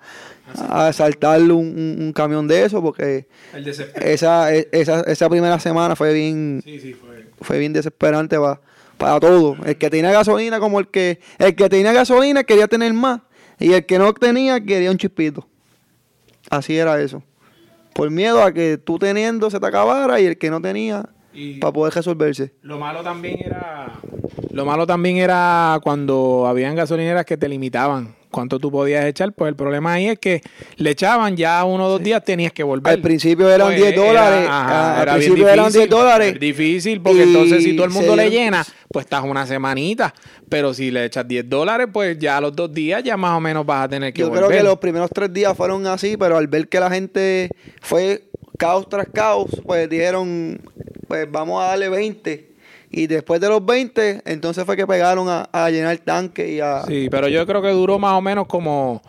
a asaltar un, un- un camión de eso, porque El esa, e- esa, esa primera semana fue bien, Sí, sí, fue. fue bien desesperante pa- para todo. El que tenía gasolina como el que, el que tenía gasolina quería tener más. Y el que no tenía quería un chispito. Así era eso. Por miedo a que tú teniendo se te acabara y el que no tenía Y- para poder resolverse. Lo malo también era. Lo malo también era cuando habían gasolineras que te limitaban cuánto tú podías echar. Pues el problema ahí es que le echaban ya uno o dos días tenías que volver. Al principio eran Pues 10 dólares, era- ah, al era principio eran difícil, 10 dólares. Difícil, porque entonces si todo el mundo le llena, pues estás una semanita. Pero si le echas 10 dólares, pues ya a los dos días ya más o menos vas a tener que Yo volver. creo que los primeros tres días fueron así, pero al ver que la gente fue caos tras caos, pues dijeron, pues vamos a darle 20. Y después de los 20, entonces fue que pegaron a, a llenar tanque y a... Sí, pero yo creo que duró más o menos como,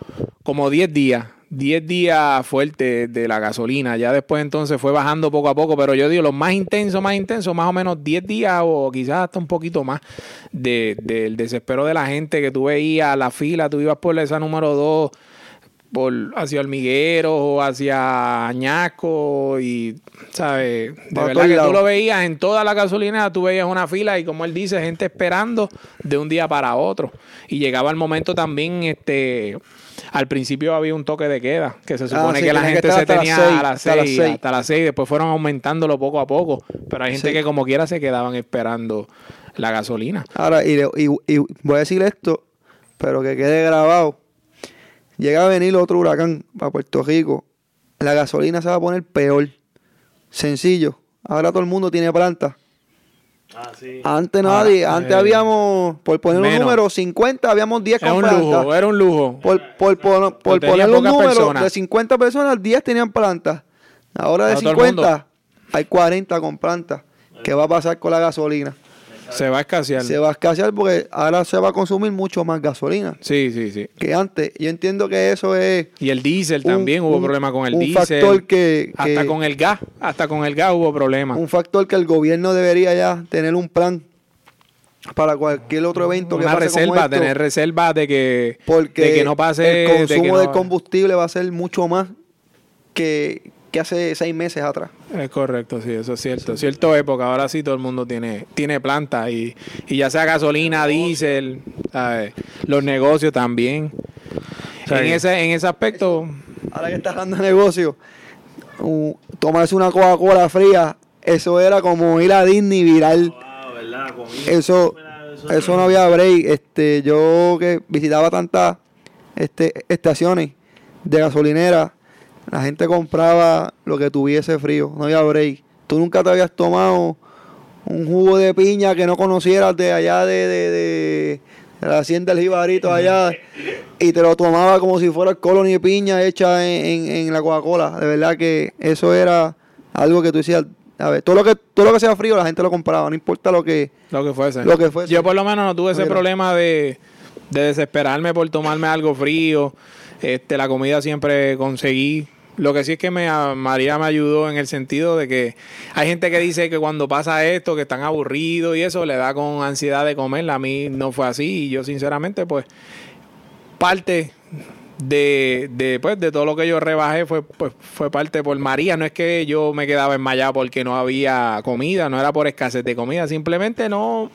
como 10 días. 10 días fuertes de la gasolina. Ya después entonces fue bajando poco a poco. Pero yo digo, los más intensos, más intensos, más o menos 10 días o quizás hasta un poquito más de- del desespero de la gente que tú veías, la fila, tú ibas por esa número 2 por hacia Hormigueros o hacia Añasco y, ¿sabes? De Para verdad que tú lo veías en toda la gasolina, tú veías una fila y como él dice, gente esperando de un día para otro. Y llegaba el momento también, este, al principio había un toque de queda, que se supone Ah, sí, que la que gente se tenía seis, a las hasta las 6, seis. hasta las 6, después fueron aumentándolo poco a poco, pero hay gente Sí. que como quiera se quedaban esperando la gasolina. Ahora, y, le- y- y voy a decir esto, pero que quede grabado. Llega a venir otro huracán para Puerto Rico, la gasolina se va a poner peor. Sencillo. Ahora todo el mundo tiene planta. Ah, sí. Antes nadie, Ahora, antes eh, habíamos, por poner un menos. número, 50, habíamos 10 Era con un planta. lujo, era un lujo. Por, por, por, por poner un número, personas. de 50 personas, 10 tenían planta. Ahora de el 50, hay 40 con planta. ¿Qué va a pasar con la gasolina? Se va a escasear. Se va a escasear porque ahora se va a consumir mucho más gasolina Sí, sí, sí. que antes. Yo entiendo que eso es Y el diésel un- también, hubo un- problema con el un diésel. factor que, hasta que- con el gas, hasta con el gas hubo problemas. un factor que el gobierno debería ya tener un plan para cualquier otro evento que Una pase como reserva, esto, tener reserva de que, porque de que no pase el de que consumo no- del combustible va a ser mucho más que, que hace seis meses atrás. Es correcto, sí, eso es cierto. Cierto época, ahora sí todo el mundo tiene, tiene planta y, y ya sea gasolina, diésel, los negocios también. Sí. En ese, en ese aspecto, Ahora que estás dando negocio, uh, tomarse una Coca-Cola fría, eso era como ir a Disney viral. Eso, eso no había break. Este, yo que visitaba tantas este, estaciones de gasolinera, la gente compraba lo que tuviese frío, no había break. Tú nunca te habías tomado un jugo de piña que no conocieras de allá de, de, de- de la hacienda del Jibarito allá y te lo tomaba como si fuera colony de piña hecha en, en- en la Coca-Cola. De verdad que eso era algo que tú decías, a ver, todo lo que, todo lo que sea frío la gente lo compraba, no importa lo que, lo que fuese. Lo que fuese. Yo por lo menos no tuve ese Mira. problema de, de desesperarme por tomarme algo frío. Este, la comida siempre conseguí. Lo que sí es que me, a- María me ayudó en el sentido de que hay gente que dice que cuando pasa esto, que están aburridos y eso, le da con ansiedad de comer. A mí no fue así y yo sinceramente pues parte de, de, pues, de todo lo que yo rebajé fue, pues, fue parte por María. No es que yo me quedaba enmayado porque no había comida, no era por escasez de comida, simplemente no,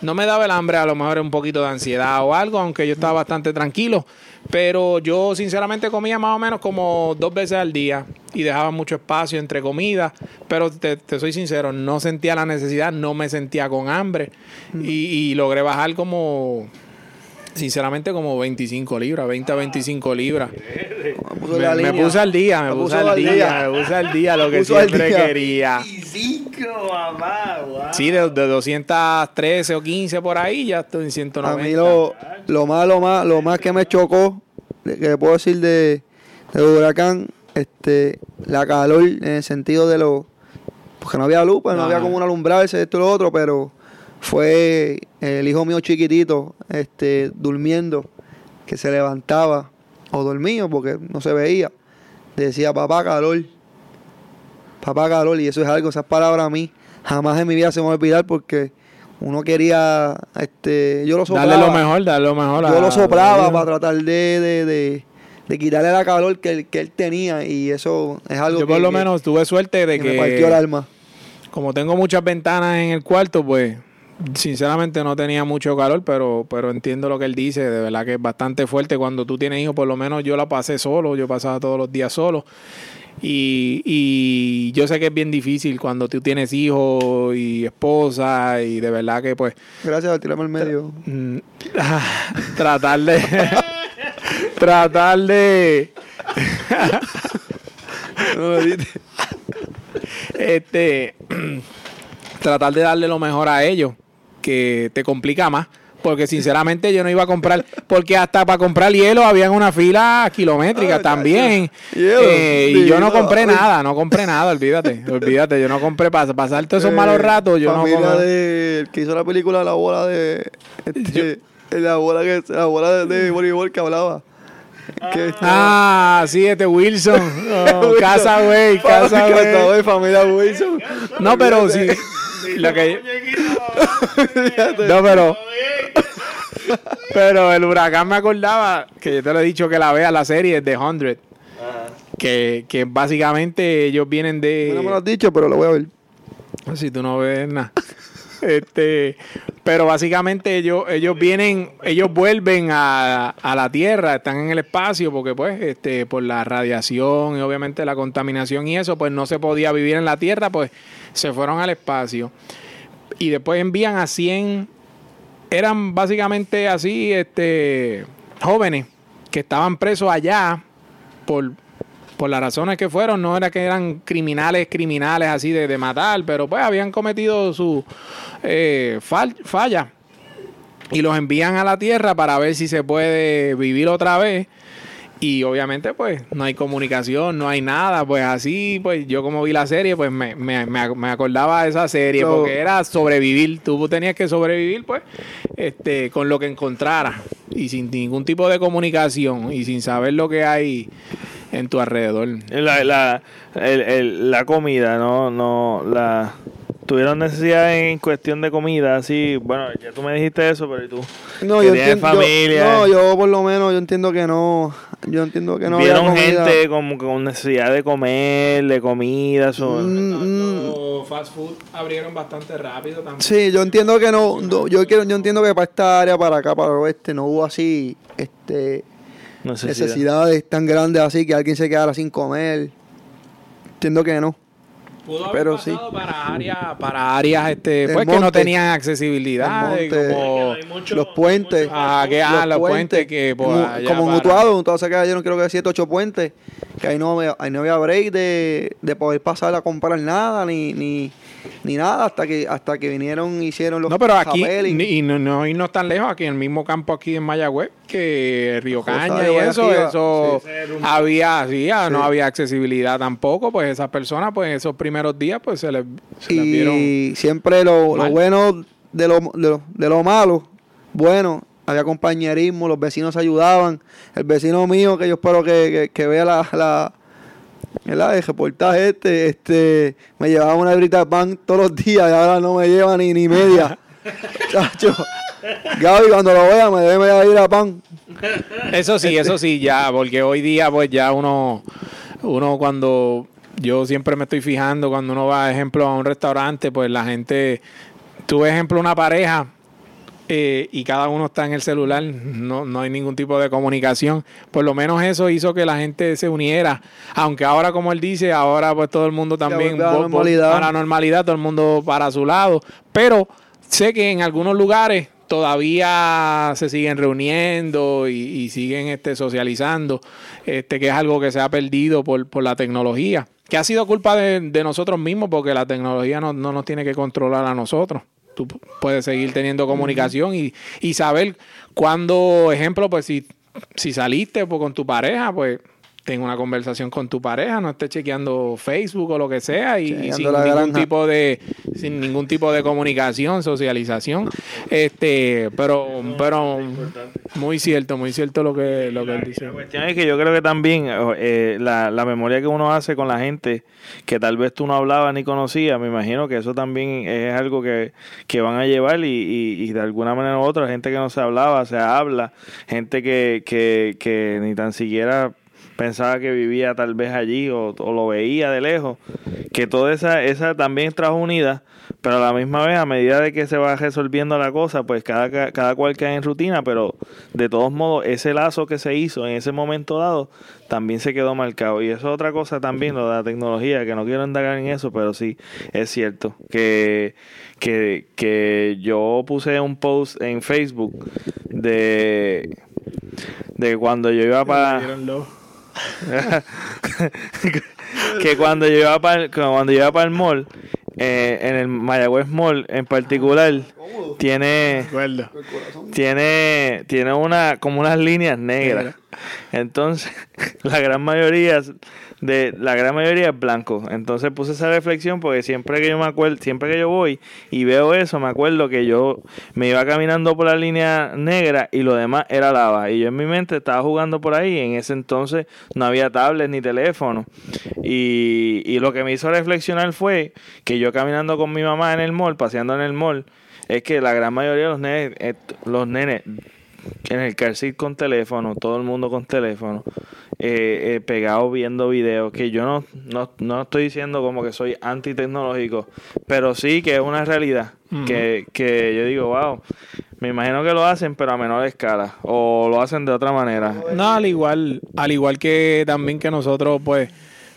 no me daba el hambre, a lo mejor un poquito de ansiedad o algo, aunque yo estaba bastante tranquilo. Pero yo sinceramente comía más o menos como dos veces al día y dejaba mucho espacio entre comidas. Pero te, te soy sincero, no sentía la necesidad, no me sentía con hambre y, y logré bajar como sinceramente como 25 libras, 20 a 25 libras. Me puse al día, me, Me puse al día, día. me puse al día lo que siempre quería. 125, mamá. Wow. Sí, de, de 213 o 15 por ahí, ya estoy en 190. A mí lo, lo más, lo más, lo más que me chocó, de- que puedo decir de, del huracán, este, la calor en el sentido de lo, porque no había luz, pues no había como un alumbrarse, esto y lo otro, pero fue el hijo mío chiquitito, este, durmiendo, que se levantaba, o dormido, porque no se veía, decía, papá, calor, papá, calor, y eso es algo, esas palabras a mí, jamás en mi vida se me va a olvidar, porque uno quería, este, yo lo soplaba. Darle lo mejor, darle lo mejor. Yo lo soplaba para tratar de, de, de, de quitarle la calor que él, que él tenía y eso es algo Yo que, por lo que- menos tuve suerte de que me partió el que, alma. como tengo muchas ventanas en el cuarto, pues sinceramente no tenía mucho calor, pero, pero entiendo lo que él dice, de verdad que es bastante fuerte cuando tú tienes hijos, por lo menos yo la pasé solo, yo pasaba todos los días solo. Y, y yo sé que es bien difícil cuando tú tienes hijos y esposa y de verdad que pues Gracias por tirarme al medio. Mm, *laughs* tratar de *laughs* tratar de *laughs* No me diste. este *clears throat* tratar de darle lo mejor a ellos que te complica más porque sinceramente yo no iba a comprar porque hasta para comprar hielo habían una fila kilométrica Ah, también. Hielo, Eh, y yo no compré nada no compré nada olvídate olvídate yo no compré para pasar todos esos malos Eh, ratos yo no compré. de el que hizo la película La bola de este, la bola que la bola de, de voleibol que hablaba. Está- ah sí este Wilson. *laughs* Oh, casa güey casa güey, familia Wilson. No, pero sí. Lo que, *laughs* no, pero. Pero el huracán me acordaba que yo te lo he dicho que la vea la serie de 100. Que, que básicamente ellos vienen de. No me lo has dicho, pero lo voy a ver. Si tú no ves nada. *laughs* Este, pero básicamente ellos, ellos vienen, ellos vuelven a, a la Tierra, están en el espacio, porque pues, este, por la radiación y obviamente la contaminación y eso, pues no se podía vivir en la Tierra, pues se fueron al espacio. Y después envían a 100, eran básicamente así, este, jóvenes que estaban presos allá por, por las razones que fueron, no era que eran criminales, criminales así de, de matar, pero pues habían cometido su eh, fal- falla y los envían a la tierra para ver si se puede vivir otra vez. Y obviamente pues no hay comunicación, no hay nada, pues así pues yo como vi la serie pues me, me, me, acordaba de esa serie porque era sobrevivir, tú tenías que sobrevivir pues este con lo que encontraras y sin ningún tipo de comunicación y sin saber lo que hay en tu alrededor. La, la, el- el- la comida, no, no, la tuvieron necesidad en cuestión de comida, así, bueno, ya tú me dijiste eso, pero ¿y tú? No, yo tienes entiendo. yo- familia. no, yo por lo menos yo entiendo que no. Yo entiendo que no. Vieron gente como con necesidad de comer, de comida, eso. Mm, Los fast food abrieron bastante rápido también. Sí, yo entiendo que no, no, yo quiero, yo entiendo que para esta área, para acá, para el oeste, no hubo así, este, necesidad. necesidades tan grandes así que alguien se quedara sin comer. Entiendo que no. Pudo haber Pero pasado para áreas, para áreas este, pues que no tenían accesibilidad, monte. como los puentes. Ah, que- ah, los puentes que allá como para- mutuado, mutuado se cayeron creo que 7, 8 puentes, que ahí no había, ahí no había break de, de poder pasar a comprar nada, ni, ni, ni nada, hasta que hasta que vinieron y hicieron los No, pero aquí, ni- y no, no irnos tan lejos, aquí en el mismo campo aquí en Mayagüez, que Río Rosario, Caña y eso, eso había, sí, ah, no Sí. había accesibilidad tampoco, pues esas personas, pues esos primeros días, pues se les, se les vieron... Y siempre lo, lo bueno de lo, de, lo, de lo malo, bueno, había compañerismo, los vecinos ayudaban. El vecino mío, que yo espero que, que, que vea la, la, ¿verdad? el reportaje este, este, me llevaba una librita de pan todos los días y ahora no me lleva ni, ni media. *laughs* Chacho, Gaby, cuando lo vea, me debe media libra de pan. Eso sí, eso sí, ya, porque hoy día, pues ya uno, uno cuando yo siempre me estoy fijando, cuando uno va, ejemplo, a un restaurante, pues la gente, tú ejemplo, una pareja eh, y cada uno está en el celular, no, no hay ningún tipo de comunicación. Por lo menos eso hizo que la gente se uniera, aunque ahora, como él dice, ahora pues todo el mundo también la normalidad. a la normalidad, todo el mundo para su lado, pero sé que en algunos lugares todavía se siguen reuniendo y, y siguen este, socializando, este, que es algo que se ha perdido por, por la tecnología. que ha sido culpa de, de nosotros mismos porque la tecnología no, no nos tiene que controlar a nosotros. Tú puedes seguir teniendo comunicación y, y saber cuándo, ejemplo, pues si, si saliste pues, con tu pareja, pues ten una conversación con tu pareja, no estés chequeando Facebook o lo que sea y, sin ningún granja. tipo de sin ningún tipo de comunicación, socialización. Este, pero pero muy cierto, muy cierto lo que lo que él dice. La cuestión es que yo creo que también eh, la, la memoria que uno hace con la gente que tal vez tú no hablabas ni conocías, me imagino que eso también es algo que, que van a llevar y, y- y de alguna manera u otra, gente que no se hablaba, se habla, gente que, que, que ni tan siquiera pensaba que vivía tal vez allí o, o lo veía de lejos, que toda esa, esa también trajo unida, pero a la misma vez a medida de que se va resolviendo la cosa, pues cada, cada cual cae en rutina, pero de todos modos ese lazo que se hizo en ese momento dado también se quedó marcado. Y eso es otra cosa también, lo de la tecnología, que no quiero indagar en eso, pero sí, es cierto, que, que, que yo puse un post en Facebook de, de cuando yo iba para... *laughs* que cuando yo iba para cuando yo iba para el mall eh, en el Mayagüez Mall en particular tiene tiene tiene una como unas líneas negras. Entonces *laughs* la gran mayoría de la gran mayoría es blanco. Entonces puse esa reflexión porque siempre que yo me acuerdo siempre que yo voy y veo eso me acuerdo que yo me iba caminando por la línea negra y lo demás era lava. Y yo en mi mente estaba jugando por ahí. En ese entonces no había tablets ni teléfono y, y lo que me hizo reflexionar fue que yo caminando con mi mamá en el mall paseando en el mall es que la gran mayoría de los nenes, eh, los nenes en el car seat con teléfono, todo el mundo con teléfono, eh, eh, pegado viendo videos, que yo no, no, no estoy diciendo como que soy antitecnológico, pero sí que es una realidad, que, que yo digo, wow, me imagino que lo hacen, pero a menor escala, o lo hacen de otra manera. No, al igual, al igual que también que nosotros, pues,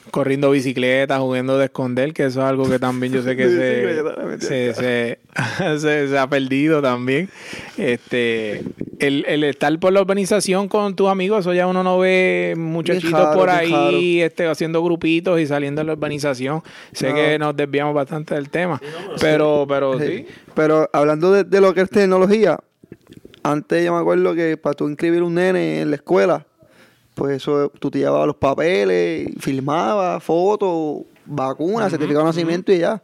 corriendo bicicleta, jugando de esconder, que eso es algo que también yo sé que *laughs* se, se, se, *laughs* se- se ha perdido también. Este, el, el estar por la urbanización con tus amigos, eso ya uno no ve muchachitos por ahí este, haciendo grupitos y saliendo de la urbanización. Sé No. que nos desviamos bastante del tema, pero, pero sí. Sí. Pero hablando de, de lo que es tecnología, antes yo me acuerdo que para tú inscribir un nene en la escuela, pues eso tú te llevabas los papeles, filmabas, fotos, vacunas, certificado de nacimiento y ya.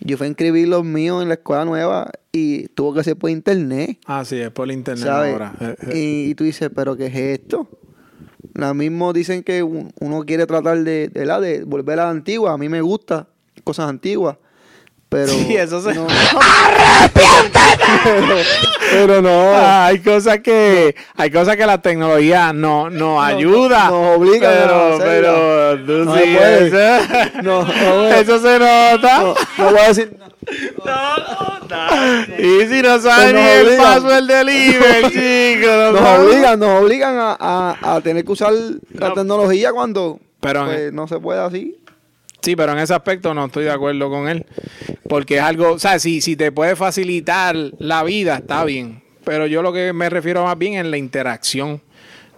Yo fui a inscribir los míos en la escuela nueva y tuvo que ser por internet, Así es, por internet ¿sabes? ahora. Eh, eh. Y, y tú dices, ¿pero qué es esto? Lo mismo dicen que un- uno quiere tratar de, de, la- de volver a la antigua. A mí me gusta cosas antiguas. Pero *laughs* Sí, eso se- no. *laughs* *laughs* pero, pero no. Ah, hay cosas que hay cosas que la tecnología no nos ayuda. nos obliga pero pero tú No sí, se No, no, eso se nota. No, no voy a decir. y si no sabes Pues ni el password del email *laughs* chico no Nos obligan, nos obligan a, a, a tener que usar la tecnología cuando Pero en- pues, no se puede así. Sí, pero en ese aspecto no estoy de acuerdo con él. Porque es algo, o sea, si, si te puede facilitar la vida, está bien. Pero yo lo que me refiero más bien en la interacción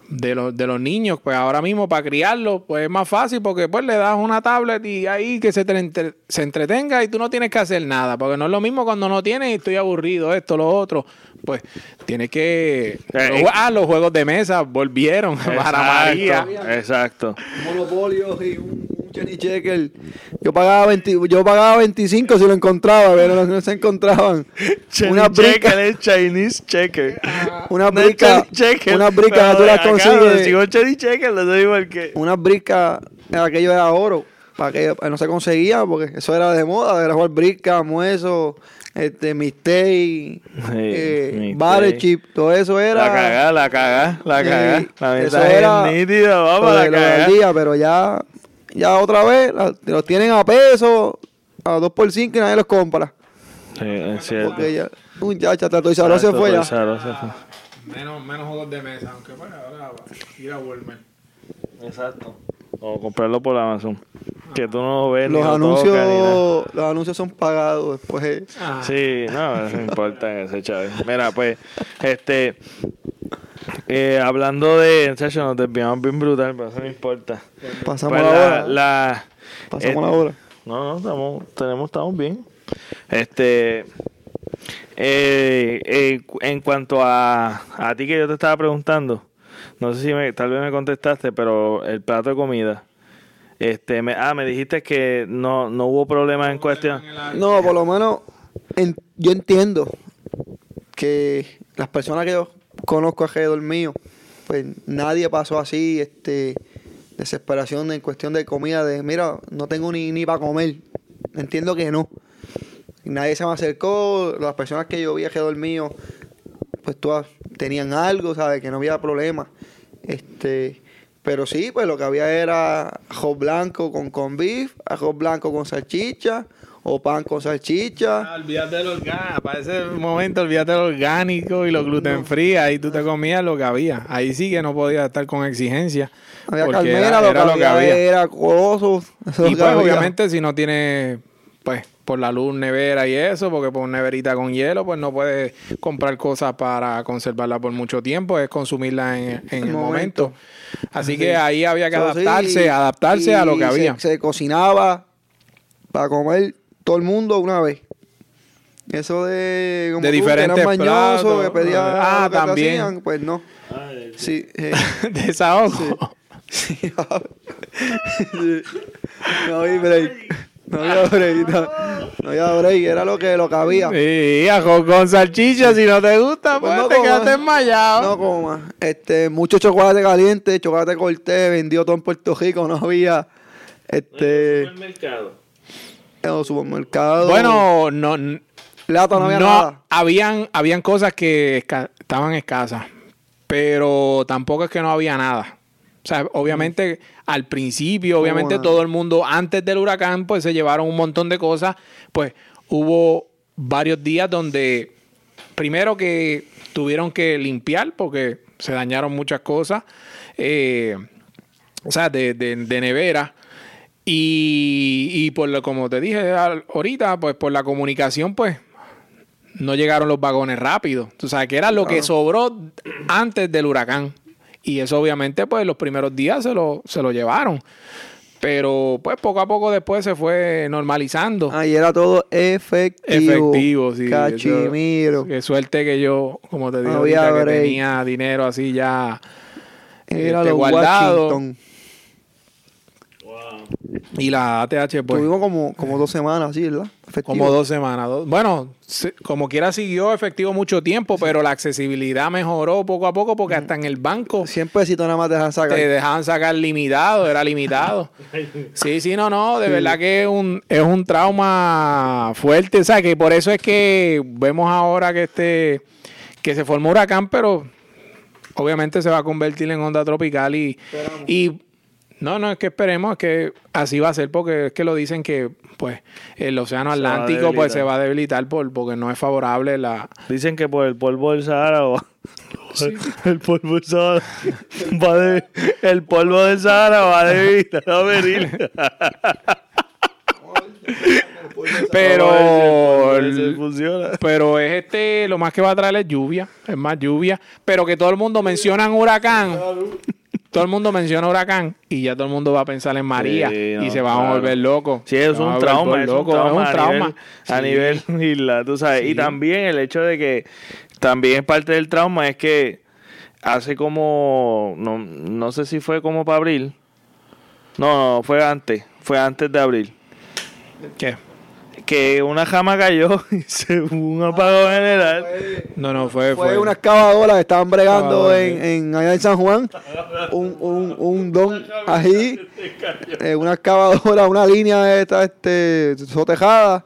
de los, de los niños. Pues ahora mismo para criarlos, pues es más fácil porque pues le das una tablet y ahí que se, te entre- se entretenga y tú no tienes que hacer nada. Porque no es lo mismo cuando no tienes y estoy aburrido, esto, lo otro. Pues tienes que... Eh, ah, los juegos de mesa volvieron *laughs* para María. Exacto. Monopolio y un, Jenny Checker. Yo pagaba 20, yo pagaba 25 si lo encontraba, pero no, no se encontraban. Una Una checker brica, es Chinese checker. *laughs* una No brica, checker, una brica tú las consigues. Chinese checker, lo que. Una brica, aquello era oro, para que no se conseguía, porque eso era de moda, era jugar brica, mueso, este, mistake, eh, Mistake. battle chip, todo eso era. La cagá, la cagá, la Sí, cagá. La eso mensaje era es nítida, vamos, la cagá. día, pero ya, ya otra vez la- los tienen a peso, a 2 por 5 y nadie los compra. Sí, es cierto. Porque ya, muchacha, R Us se fue ya. Se fue. Menos, menos juegos de mesa, aunque bueno, ahora ir a Walmart. Exacto. O comprarlo por Amazon. Que tú no lo ves Los ni anuncios, tocas ni nada. los anuncios son pagados después. eh. Ah. Sí, no, no importa ese Chávez. Mira, pues, este, eh, hablando de. Chacho, nos desviamos bien brutal, pero eso no importa. Pasamos Pues la la, hora. la- Pasamos eh, la hora. No, no, estamos, tenemos, estamos bien. Este. eh, eh, en cuanto a, a ti que yo te estaba preguntando, no sé si me, tal vez me contestaste, pero el plato de comida. Este, me, ah, me dijiste que no, no hubo problema en cuestión. No, por lo menos en- yo entiendo que las personas que yo conozco alrededor mío, pues nadie pasó así, este, desesperación en cuestión de comida, de mira, no tengo ni, ni para comer. Entiendo que no. Nadie se me acercó, las personas que yo vi alrededor mío, pues todas tenían algo, ¿sabes? Que no había problema. Este, pero sí, pues lo que había era arroz blanco con con beef, arroz blanco con salchicha o pan con salchicha. Ah, olvídate del orgánico. Para ese momento, olvídate del orgánico y lo gluten free. Ahí tú te comías lo que había. Ahí sí que no podías estar con exigencia. Había calmera, era- lo, era que había era colosos. Y lo pues, obviamente, si no tienes, pues, por la luz, nevera y eso, porque por neverita con hielo, pues no puedes comprar cosas para conservarla por mucho tiempo, es consumirla en, en el momento. Así que ahí había que sí, adaptarse, adaptarse a lo que se- había. Se, cocinaba para comer todo el mundo una vez. Eso de como De tú, que diferentes eras mañoso, platos. que pedías Ah, que también. hacían, pues no. Sí, *laughs* eh, Desahogo. *laughs* *laughs* sí. no había break. No había break. No, no había break. Era lo que, lo que había. Sí, ajo con salchicha, si no te gusta, pues, Pues no te comas. quedaste enmayado. No coma. Este, mucho chocolate caliente, chocolate corté, vendió todo en Puerto Rico, no había este mercado. en los supermercados. Bueno, no, plata no había no, nada. habían, habían cosas que esca- estaban escasas, pero tampoco es que no había nada. O sea, obviamente al principio, obviamente Bueno. todo el mundo antes del huracán, pues se llevaron un montón de cosas. Pues hubo varios días donde primero que tuvieron que limpiar porque se dañaron muchas cosas, eh, o sea, de, de- de nevera. Y, y por lo, como te dije ahorita, pues por la comunicación, pues no llegaron los vagones rápido. Tú sabes que era lo que sobró antes del huracán. Y eso obviamente, pues los primeros días se lo, se lo llevaron. Pero pues poco a poco después se fue normalizando. Ahí era todo efectivo. Efectivo, sí. Cachimiro. Eso- Qué suerte que yo, como te digo, ahorita, que tenía dinero así ya Era este, guardado. Washington. Y la ATH, pues, Tuvimos como, como dos semanas así, ¿verdad? Efectivo. como dos semanas. dos- Bueno, se- como quiera siguió efectivo mucho tiempo, pero la accesibilidad mejoró poco a poco porque hasta en el banco 100 pesitos nada más te dejan sacar. te dejaban sacar limitado, era limitado. *laughs* Sí, sí, no, no, de verdad que es un, es un trauma fuerte, o sea, que por eso es que vemos ahora que este que se formó huracán, pero obviamente se va a convertir en onda tropical y, y no, no es que esperemos, es que así va a ser porque es que lo dicen que pues el océano Se Atlántico pues debilitar. se va a debilitar por, porque no es favorable la Dicen que por el polvo del Sahara o *laughs* el polvo del Sahara va de, el polvo del Sahara va a debilitar a venir. *laughs* pero. Pero es este, lo más que va a traer es lluvia, es más lluvia. Pero que todo el mundo menciona en huracán. Todo el mundo menciona huracán y ya todo el mundo va a pensar en María Sí, no, y se van a volver locos. Sí, es un trauma, es un trauma, es un a trauma. nivel- a nivel *laughs* isla, tú sabes. Y también el hecho de que también parte del trauma es que hace como, no, no sé si fue como para abril. No, no, fue antes, fue antes de abril. ¿Qué? Que una jama cayó *laughs* y se hubo un apagón general. No, no, fue. Fue fue- una excavadora que estaban bregando en, en allá en San Juan. Un, un, un don ahí. eh, una excavadora, una línea esta, este, sotejada.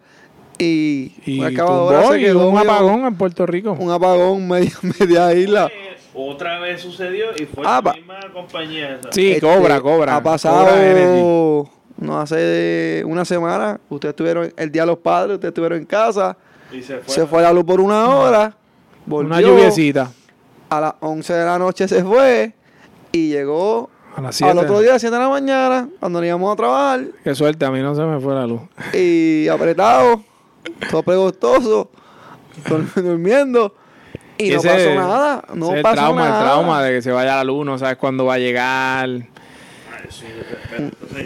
Y, Y una excavadora tumbó se y quedó hubo un medio- apagón en Puerto Rico. Un apagón media, *laughs* media isla. Otra vez sucedió y fue Ah, la misma compañía esa. Sí, Este, cobra, cobra. Ha Cobra pasado, no hace una semana. Ustedes estuvieron el día de los padres, ustedes estuvieron en casa. Y se fue. Se fue la luz por una hora. Una volvió, lluviecita. A las 11 de la noche se fue. Y llegó A las al 7. otro día, a las 7 de la mañana, cuando nos íbamos a trabajar. Qué suerte, a mí no se me fue la luz. Y apretado, todo pregostoso, dur- *laughs* durmiendo. Y no ese- pasó nada, no pasó el trauma, nada. el trauma de que se vaya la luz, no sabes cuándo va a llegar. Entonces,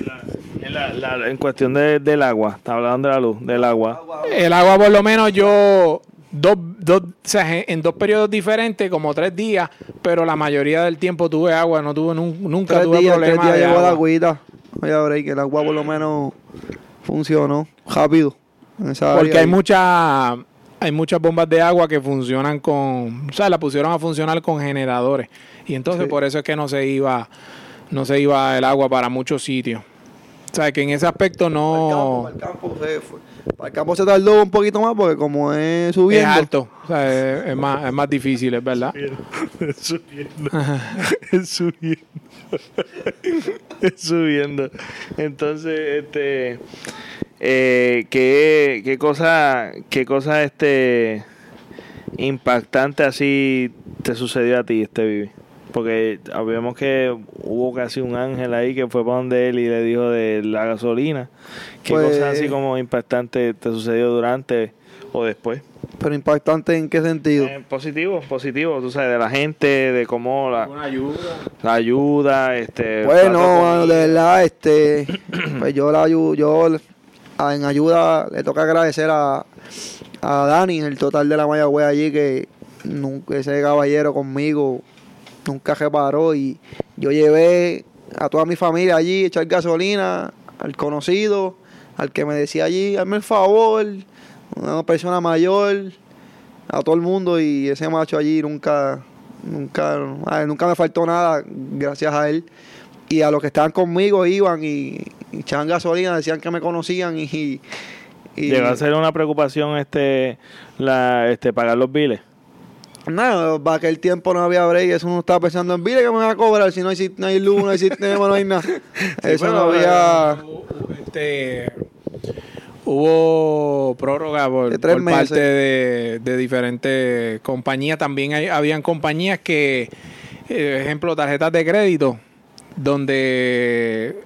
la- en, la- la- en cuestión de- del agua, está hablando de la luz, del agua. El agua por lo menos yo dos, dos, o sea, en dos periodos diferentes, como tres días, pero la mayoría del tiempo tuve agua, no tuve nun- nunca Tres tuve días, tres problema días de llegó la agua. agüita. Oye, que el agua por lo menos funcionó rápido. en esa área Porque hay ahí. mucha hay muchas bombas de agua que funcionan con, o sea, la pusieron a funcionar con generadores y entonces Sí. por eso es que no se iba no se iba el agua para muchos sitios. O sea, que en ese aspecto no Para el campo, para el campo se fue. Para el campo se tardó un poquito más porque como es es subiendo. alto, o sea, es, es más es más difícil, es verdad. Es *laughs* subiendo. es subiendo. es subiendo. Entonces, este. Eh, ¿qué, qué cosa, qué cosa este impactante así te sucedió a ti, este Vivi? Porque vemos que hubo casi un ángel ahí que fue para donde él y le dijo de la gasolina. ¿Qué Pues- cosa así como impactante te sucedió durante o después? Pero impactante en qué sentido. Eh, positivo, positivo, tú sabes, de la gente, de cómo la, ayuda. la ayuda, este... Bueno, plato de verdad, este, *clears throat* pues yo la yo en ayuda le toca agradecer a, a Dani, el total de la Mayagüez allí, que nunca, ese caballero conmigo nunca reparó y yo llevé a toda mi familia allí echar gasolina, al conocido, al que me decía allí, hazme el favor, una persona mayor, a todo el mundo y ese macho allí nunca, nunca, ay, nunca me faltó nada gracias a él. Y a los que estaban conmigo iban y, y echaban gasolina, decían que me conocían y... y Llegó a ser una preocupación este, la, este pagar los biles. Nada, para aquel tiempo no había break, eso uno estaba pensando en vile que me van a cobrar si no hay, si- no hay luz, no hay sistema, no hay nada. *laughs* eso no había... Este, hubo prórroga por, De parte de, de diferentes compañías. También hay, habían compañías que, eh, ejemplo, tarjetas de crédito, donde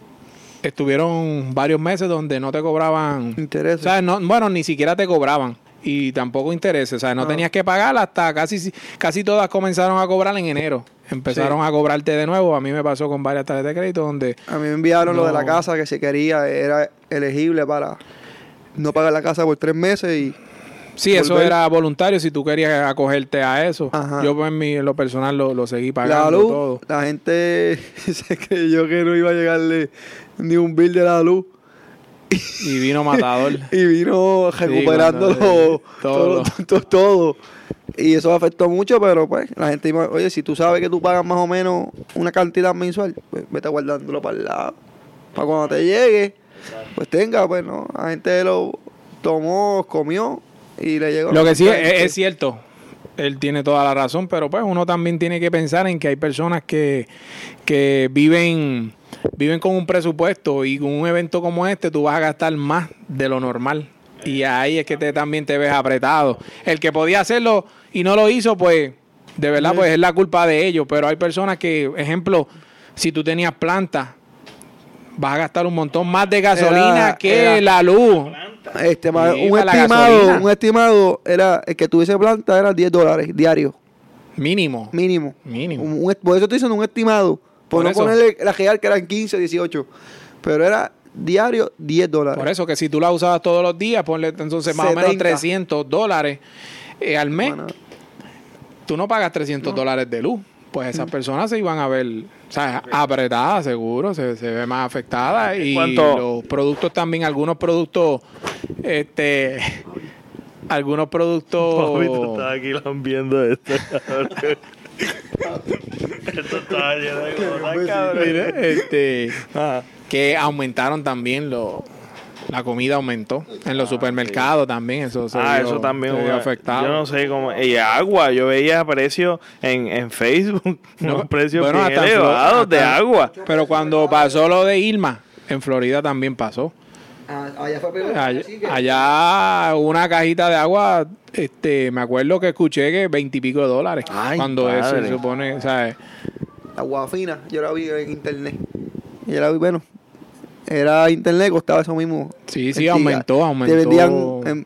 estuvieron varios meses donde no te cobraban. Interés. O sea, no, bueno, ni siquiera te cobraban. Y tampoco intereses, o sea, no tenías que pagar hasta casi casi todas comenzaron a cobrar en enero. Empezaron a cobrarte de nuevo. A mí me pasó con varias tarjetas de crédito donde A mí me enviaron lo de la casa que si quería era elegible para no pagar la casa por tres meses y Sí, eso era voluntario si tú querías acogerte a eso. Ajá. Yo pues, en, mi, en lo personal lo, lo seguí la pagando luz, todo. la gente *laughs* se creyó que no iba a llegarle ni un bill de la luz Y vino matador. *laughs* y vino recuperando cuando- *laughs* todo, *laughs* todo. todo. Y eso afectó mucho, pero pues la gente oye, si tú sabes que tú pagas más o menos una cantidad mensual, pues vete guardándolo para el lado. Para cuando te llegue, pues tenga, pues no, la gente lo tomó, comió y le llegó. Lo que sí es, es cierto, él tiene toda la razón, pero pues uno también tiene que pensar en que hay personas que, que viven, viven con un presupuesto y con un evento como este tú vas a gastar más de lo normal. Y ahí es que te, también te ves apretado. El que podía hacerlo y no lo hizo, pues de verdad pues es la culpa de ellos. Pero hay personas que, ejemplo, si tú tenías planta, vas a gastar un montón más de gasolina Era- que era- la luz. Este, Sí, un estimado, un estimado era el que tuviese planta era 10 dólares diario, Mínimo. mínimo. Mínimo. Un- un- por eso estoy diciendo un estimado. Por, Por no eso. ponerle la real que eran 15, 18. Pero era diario 10 dólares. Por eso que si tú la usabas todos los días, ponle entonces más o menos 70. 300 dólares eh, al mes. Bueno, Tú no pagas 300 dólares de luz. Pues esas personas se iban a ver, o sea, apretadas, seguro, se, se ve más afectadas. Y ¿Cuánto? los productos también, algunos productos, este, algunos productos... *laughs* estaba aquí viendo esto. *laughs* esto estaba lleno de cosas, cabrón. Mira, este, Ajá. que aumentaron también los... La comida aumentó en los supermercados también, eso se Ah, vio- eso también. se vio afectado. Yo no sé cómo. Y agua, yo veía precios en, en Facebook, *laughs* No, precios bueno, elevados de agua. Pero cuando pasó lo de Irma, en Florida también pasó. Ah, allá fue peor. Allá, que- allá una cajita de agua, este, me acuerdo que escuché que veintipico de dólares. Ay, cuando eso se supone, ¿sabes? Agua fina, yo la vi en internet. Yo la vi, bueno, era internet, costaba eso mismo. Sí, sí, aumentó, aumentó. Te vendían em,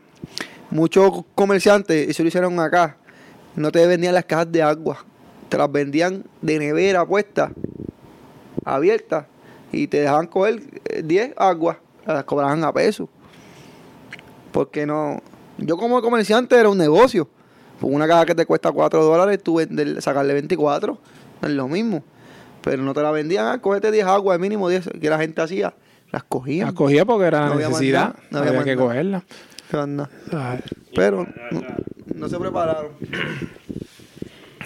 muchos comerciantes, eso lo hicieron acá. no te vendían las cajas de agua, te las vendían de nevera puesta, abierta, y te dejaban coger eh, 10 aguas, las cobraban a peso. Porque no, yo como comerciante era un negocio. Con una caja que te cuesta 4 dólares, tú vender- sacarle 24, no es lo mismo. Pero no te la vendían, ah, cógete 10 aguas, mínimo 10, que la gente hacía, las cogían. La cogía porque era la No había más necesidad. nada, no había había que nada. cogerla. ¿Qué onda? Ay. Pero no, no se prepararon.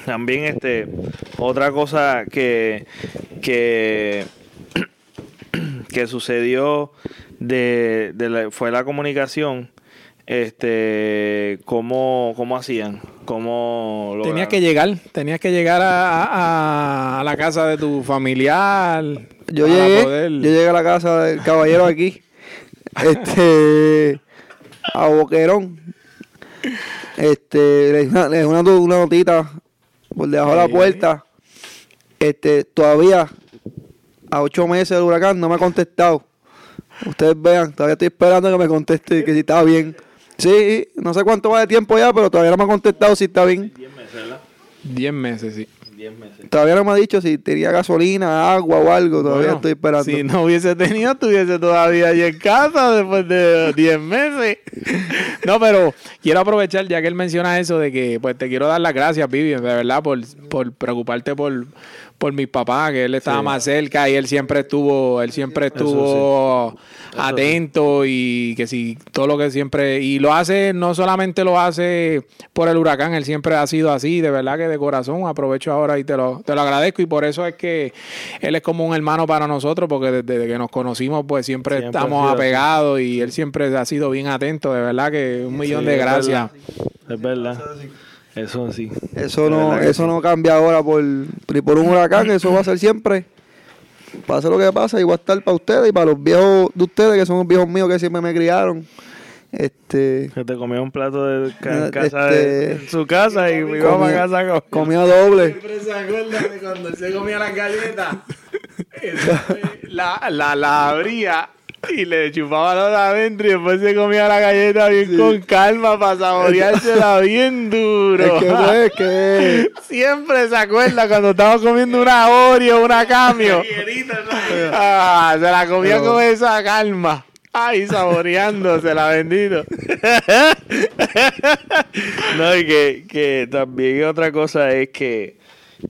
También este otra cosa que que *clears throat* que sucedió de, de la- fue la comunicación este cómo cómo hacían cómo Tenías lograron? que llegar, tenías que llegar a, a- a la casa de tu familiar. Yo llegué, poder- yo llegué a la casa del caballero aquí, *laughs* este, a Boquerón, este, le dejé una, le dejé una, una notita por debajo de la puerta, este, todavía a ocho meses del huracán no me ha contestado. Ustedes vean, todavía estoy esperando que me conteste que si está bien. Sí, no sé cuánto va de tiempo ya, pero todavía no me ha contestado si está bien. 10 meses, ¿verdad? Diez meses, sí. 10 meses. Todavía no me ha dicho si tenía gasolina, agua o algo. Todavía Bueno, estoy esperando. Si no hubiese tenido, estuviese todavía allí en casa después de 10 meses. No, pero quiero aprovechar, ya que él menciona eso, de que pues te quiero dar las gracias, Vivian, de verdad, por, por preocuparte por, por mi papá, que él estaba más cerca y él siempre estuvo, él siempre estuvo atento y que sí, todo lo que siempre, y lo hace, no solamente lo hace por el huracán, él siempre ha sido así, de verdad que de corazón, aprovecho ahora y te lo, te lo agradezco y por eso es que él es como un hermano para nosotros, porque desde que nos conocimos pues siempre, estamos así. apegados y él siempre ha sido bien atento, de verdad que un millón Sí, de es gracias. Es verdad. Eso sí. Eso no, eso sí. no cambia ahora por, ni por un huracán, eso va a ser siempre. Pase lo que pasa, a estar para ustedes y para los viejos de ustedes, que son los viejos míos que siempre me criaron. Este, Que te comió un plato de ca- en Eh, casa de, este, en su casa y mi comía- mamá a casa con- comía doble. Siempre se acuerda de cuando él se comía las galletas. *laughs* la, la, la abría *laughs* y le chupaba los de adentro y después se comía la galleta bien con calma para saboreársela *laughs* bien duro. Es que pues, que *laughs* Siempre se acuerda cuando estábamos comiendo una Oreo, una Camio. Ah, se la comía Pero- con esa calma. Ay, saboreándosela, bendito. No, y que, que también otra cosa es que,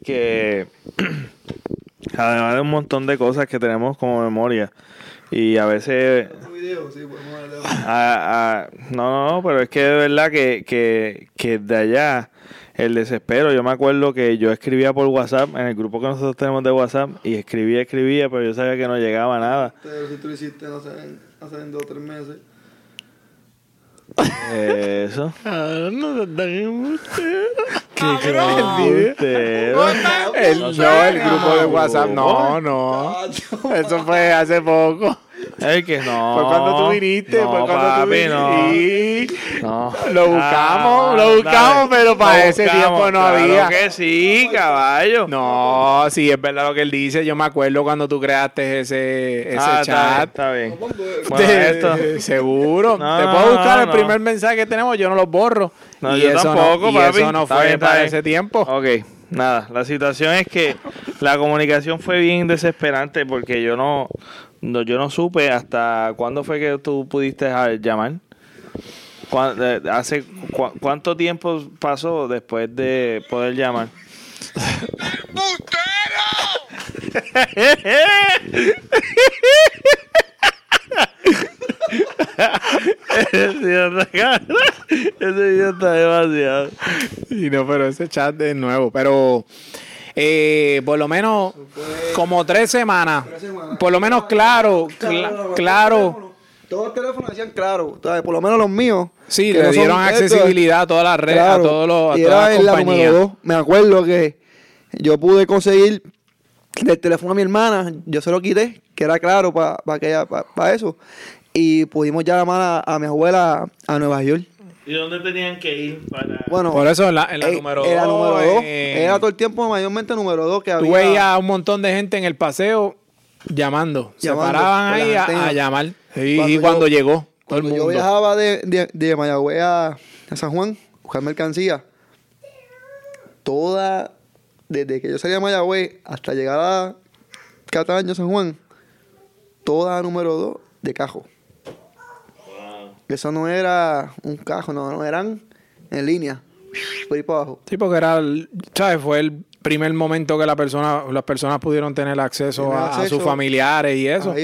que *clears throat* además de un montón de cosas que tenemos como memoria y a veces a- a- no, no, no, pero es que de verdad que, que, que de allá el desespero, yo me acuerdo que yo escribía por WhatsApp, en el grupo que nosotros tenemos de WhatsApp, y escribía, escribía, pero yo sabía que no llegaba nada. Pero si tú lo hiciste hace, hace dos o tres meses. Eso. Ah, no tan. Qué embustero. El, No el grupo de WhatsApp, no, no. Eso fue hace poco. Es que no. Fue cuando tú viniste, no, fue cuando papi, tú viniste. no. Lo buscamos, Ah, lo buscamos, dale. pero para Lo ese buscamos, tiempo no claro había. que sí, caballo. No, sí, es verdad lo que él dice. Yo me acuerdo cuando tú creaste ese, ese Ah, está, chat. está bien. Bueno, De- esto. *laughs* Seguro. No, Te puedo buscar el primer mensaje que tenemos, yo no los borro. No, y yo eso tampoco, no, y papi. eso no fue bien, para bien. ese tiempo. Ok, nada. La situación es que la comunicación fue bien desesperante porque yo no, no yo no supe hasta cuándo fue que tú pudiste ah, llamar. ¿Cuán- eh, hace cu- cuánto tiempo pasó después de poder llamar? *laughs* Ese idiota. Ese idiota demasiado. Sí, no, pero ese chat es nuevo. Pero eh, por lo menos como tres semanas. Por lo menos claro, cla- claro. Todos los teléfonos decían claro, ¿sabes? por lo menos los míos. Sí, le no dieron accesibilidad a todas las redes, Claro, a todos los, a y todas era las en la número dos. Me acuerdo que yo pude conseguir del teléfono a mi hermana, yo se lo quité, que era claro para eso. Y pudimos llamar a, a mi abuela a Nueva York. ¿Y dónde tenían que ir para...? Bueno, Por eso en la, en la eh, número era dos, número dos. eh, Era todo el tiempo mayormente número dos que Tú había. veías a un montón de gente en el paseo llamando. Se Llamando paraban ahí a, llamar. Y Cuando y yo- cuando llegó todo el Cuando yo mundo. viajaba de, de, de Mayagüez a, a San Juan, buscar mercancía, toda, desde que yo salí a Mayagüez hasta llegar a Cataño, San Juan, toda número 2 de cajo. Eso no era un cajo, no, no eran en línea, por ahí para abajo. Sí, porque era, el- ¿sabes? Fue el primer momento que la persona, las personas pudieron tener acceso, a, sus familiares y eso.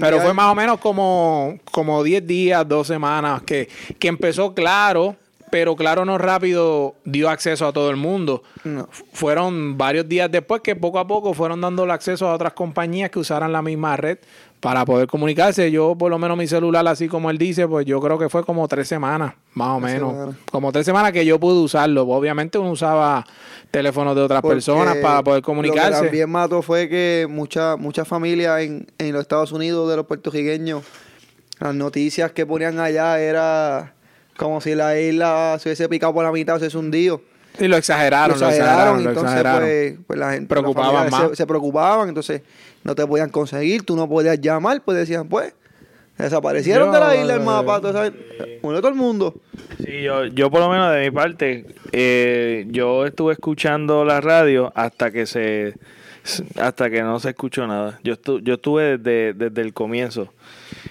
Pero fue más o menos como, como 10 días, 2 semanas, que, que empezó claro, pero claro no rápido dio acceso a todo el mundo. No. Fueron varios días después que poco a poco fueron dando acceso a otras compañías que usaran la misma red para poder comunicarse. Yo, por lo menos, mi celular, así como él dice, pues yo creo que fue como tres semanas, más o Tres menos. semanas. Como tres semanas que yo pude usarlo. Obviamente uno usaba teléfonos de otras Porque personas para poder Lo comunicarse. que también mató fue que muchas muchas familias en, en los Estados Unidos de los puertorriqueños, las noticias que ponían allá era como si la isla se hubiese picado por la mitad o se hubiese hundido. Y lo exageraron, lo lo exageraron, lo entonces exageraron. Pues, pues la gente Preocupaban más. Se, se preocupaban, entonces no te podían conseguir, tú no podías llamar, pues decían, pues, desaparecieron Yo, de la isla el eh, mapa, tú sabes, murió todo el mundo. Sí, yo, yo por lo menos de mi parte, eh, yo estuve escuchando la radio hasta que se hasta que no se escuchó nada. Yo, estu- yo estuve desde, desde el comienzo.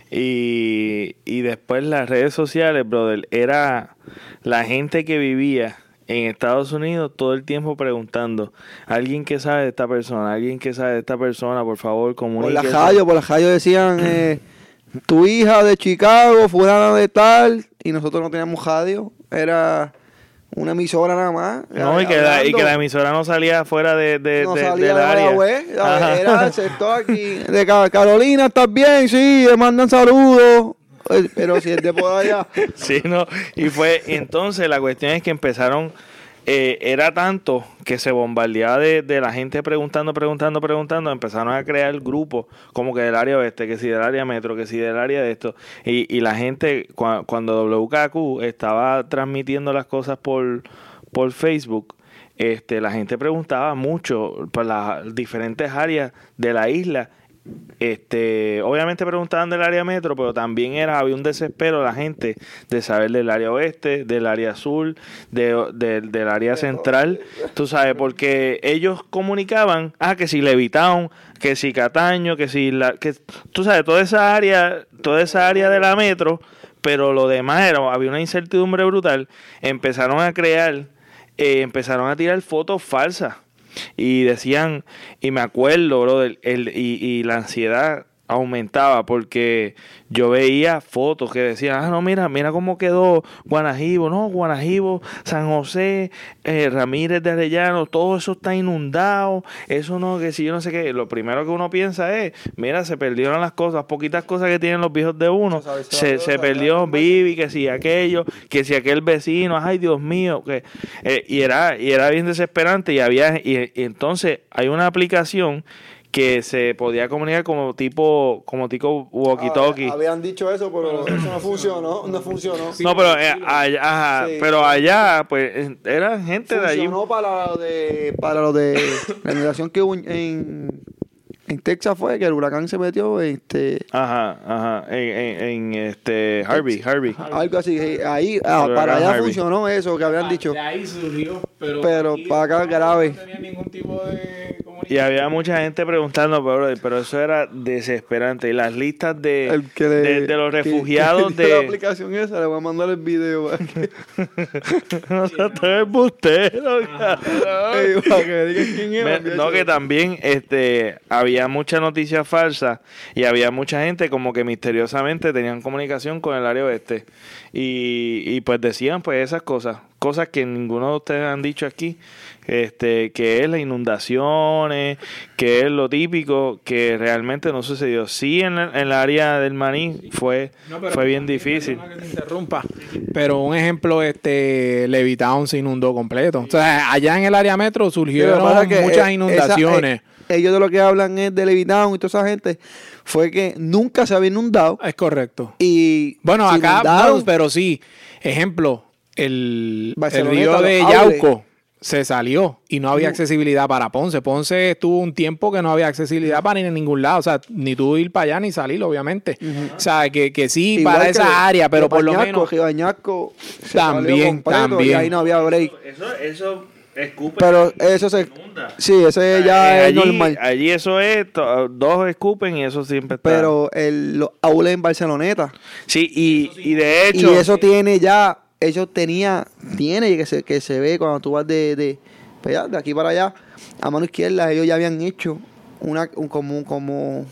Y, y después las redes sociales, brother, era la gente que vivía en Estados Unidos todo el tiempo preguntando, alguien que sabe de esta persona, alguien que sabe de esta persona, por favor, Por la comuníquese. radio, por la radio decían, eh, tu hija de Chicago, fulana de tal, y nosotros no teníamos radio, era una emisora nada más. No, y que, la, y que la emisora no salía fuera de, de, no de- salía del área. Mayagüez, Ajá. era el sector aquí *laughs* de Ca- Carolina, ¿estás bien? Sí, le mandan saludos. Pero si es de por allá, *laughs* Sí, no. Y fue, entonces la cuestión es que empezaron, eh, era tanto que se bombardeaba de, de la gente preguntando, preguntando, preguntando, empezaron a crear grupos como que del área oeste, que si del área metro, que si del área de esto. Y, y la gente, cua- cuando WKQ estaba transmitiendo las cosas por, por Facebook, este, la gente preguntaba mucho por las diferentes áreas de la isla este, obviamente preguntaban del área metro, pero también era, había un desespero de la gente de saber del área oeste, del área sur, de, de- del área central, tú sabes, porque ellos comunicaban, ah, que si Levitown, que si Cataño, que si la, que, tú sabes, toda esa área, toda esa área de la metro, pero lo demás era, había una incertidumbre brutal, empezaron a crear, eh, empezaron a tirar fotos falsas. Y decían, y me acuerdo, bro, el, el- y, y la ansiedad aumentaba porque yo veía fotos que decían, ah, no, mira, mira cómo quedó Guanajibo, no, Guanajibo, San José, eh, Ramírez de Arellano, todo eso está inundado, eso no, que si yo no sé qué, lo primero que uno piensa es, mira, se perdieron las cosas, poquitas cosas que tienen los viejos de uno, se se, perdió Vivi, que si aquello, que si aquel vecino, ay Dios mío, que eh, y era y era bien desesperante y había y, y entonces hay una aplicación que se podía comunicar como tipo como tipo walkie talkie. Ah, habían dicho eso, pero eso no funcionó, no funcionó. no, pero eh, allá, ajá, Sí. pero allá pues eh, eran gente de allí. Funcionó para lo de, para lo de la inundación que hubo en, en Texas fue que el huracán se metió, este, Ajá, ajá, en, en, en, este Harvey, Harvey. algo así. Ahí, ah, para allá Harvey. funcionó eso que habían dicho. De ahí surgió, pero, Pero para acá no grave. tenía ningún tipo de. Y había mucha gente preguntando, pero, pero eso era desesperante. Y las listas de, que le- de, de los que- refugiados que la de... aplicación esa, le voy a mandar el video. para que- *laughs* no se te embustero, cabrón. Ey, para que digan quién Me- era. no, que también este, había mucha noticia falsa y había mucha gente como que misteriosamente tenían comunicación con el área oeste. Y, y pues decían pues esas cosas, cosas que ninguno de ustedes han dicho aquí, este, que es las inundaciones, que es lo típico, que realmente no sucedió. Sí en, el- en el área del maní fue, No, fue bien difícil. Que te interrumpa, pero un ejemplo, este, Levitown se inundó completo. O sea, allá en el área metro surgieron que, muchas eh, inundaciones. esa- eh, ellos de lo que hablan es de Levitown y toda esa gente. Fue que nunca se había inundado. es correcto. Y Bueno, acá, inundaron. pero sí. Ejemplo, el, el río de. Yauco se salió y no había Uh. accesibilidad para Ponce. Ponce estuvo un tiempo que no había accesibilidad para ir en ningún lado. O sea, ni tú ir para allá ni salir, obviamente. O sea, que, que sí, Igual para que esa de- área, pero por lo menos... También, también. Y ahí no había break. Eso, eso Escupe Pero eso se. inunda. Sí, ese ya es normal. Allí eso es, to- dos escupen y eso siempre está. Pero el, los aules en Barceloneta. sí, y, y de hecho. Y eso tiene ya. Ellos tenía. Tiene que se, que se ve cuando tú vas de, de, pues de aquí para allá. A mano izquierda, ellos ya habían hecho una, un, como, un- como,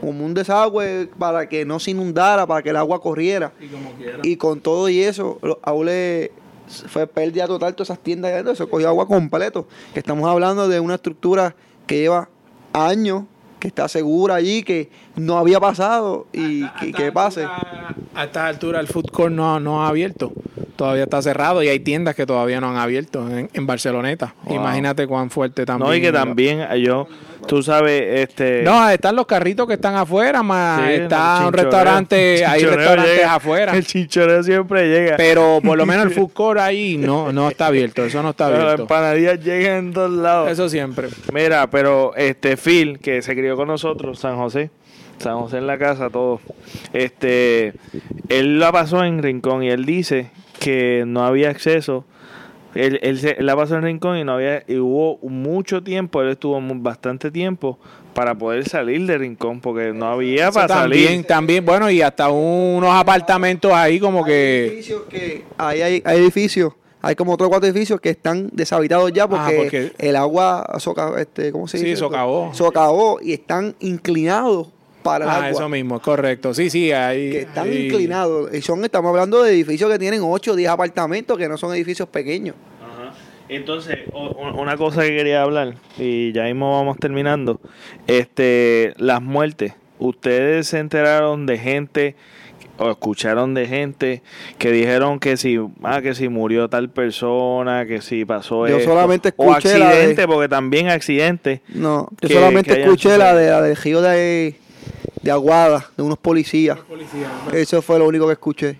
como un desagüe para que no se inundara, para que el agua corriera. Y como quiera. Y con todo y eso, los aules fue pérdida total todas esas tiendas eso cogió agua completo. Que estamos hablando de una estructura que lleva años, que está segura allí, que no había pasado y A que, que pase. altura- A esta altura el food court no, no ha abierto. Todavía está cerrado y hay tiendas que todavía no han abierto en, en Barceloneta. Wow. Imagínate cuán fuerte también. no, y que también eh, yo, tú sabes, este. No, están los carritos que están afuera, más sí, está un restaurante, hay restaurantes llega, afuera. El chinchorreo siempre llega. Pero por lo menos el food court ahí no, no está abierto. Eso no está Pero las abierto. empanadillas llegan en todos lados. Eso siempre. Mira, pero este Phil, que se crió con nosotros, San José, San José en la casa, todo. Este, él la pasó en Rincón y él dice que no había acceso. Él, él, se- él la pasó en Rincón y no había, y hubo mucho tiempo, él estuvo bastante tiempo para poder salir de Rincón, porque no había Eso para también, salir. también, bueno, y hasta unos apartamentos ahí como Hay que... edificios que ahí hay, hay edificios, hay como otros cuatro edificios que están deshabitados ya porque, Ah, porque- el agua soca, este, ¿cómo se Sí, dice? esto? socavó. Socavó y están inclinados para el Ah, agua. eso mismo, correcto. Sí, sí, ahí... que están ahí- inclinados. Y son, estamos hablando de edificios que tienen 8 o 10 apartamentos, que no son edificios pequeños. Ajá. Entonces, o- una cosa que quería hablar, y ya mismo vamos terminando, este, las muertes. Ustedes se enteraron de gente o escucharon de gente que dijeron que si, ah, que si murió tal persona, que si pasó Yo esto, solamente o escuché la de- accidente, porque también accidente. No, yo Que- solamente que hayan escuché la de la del río de, de Aguada, de unos policías. Eso fue lo único que escuché.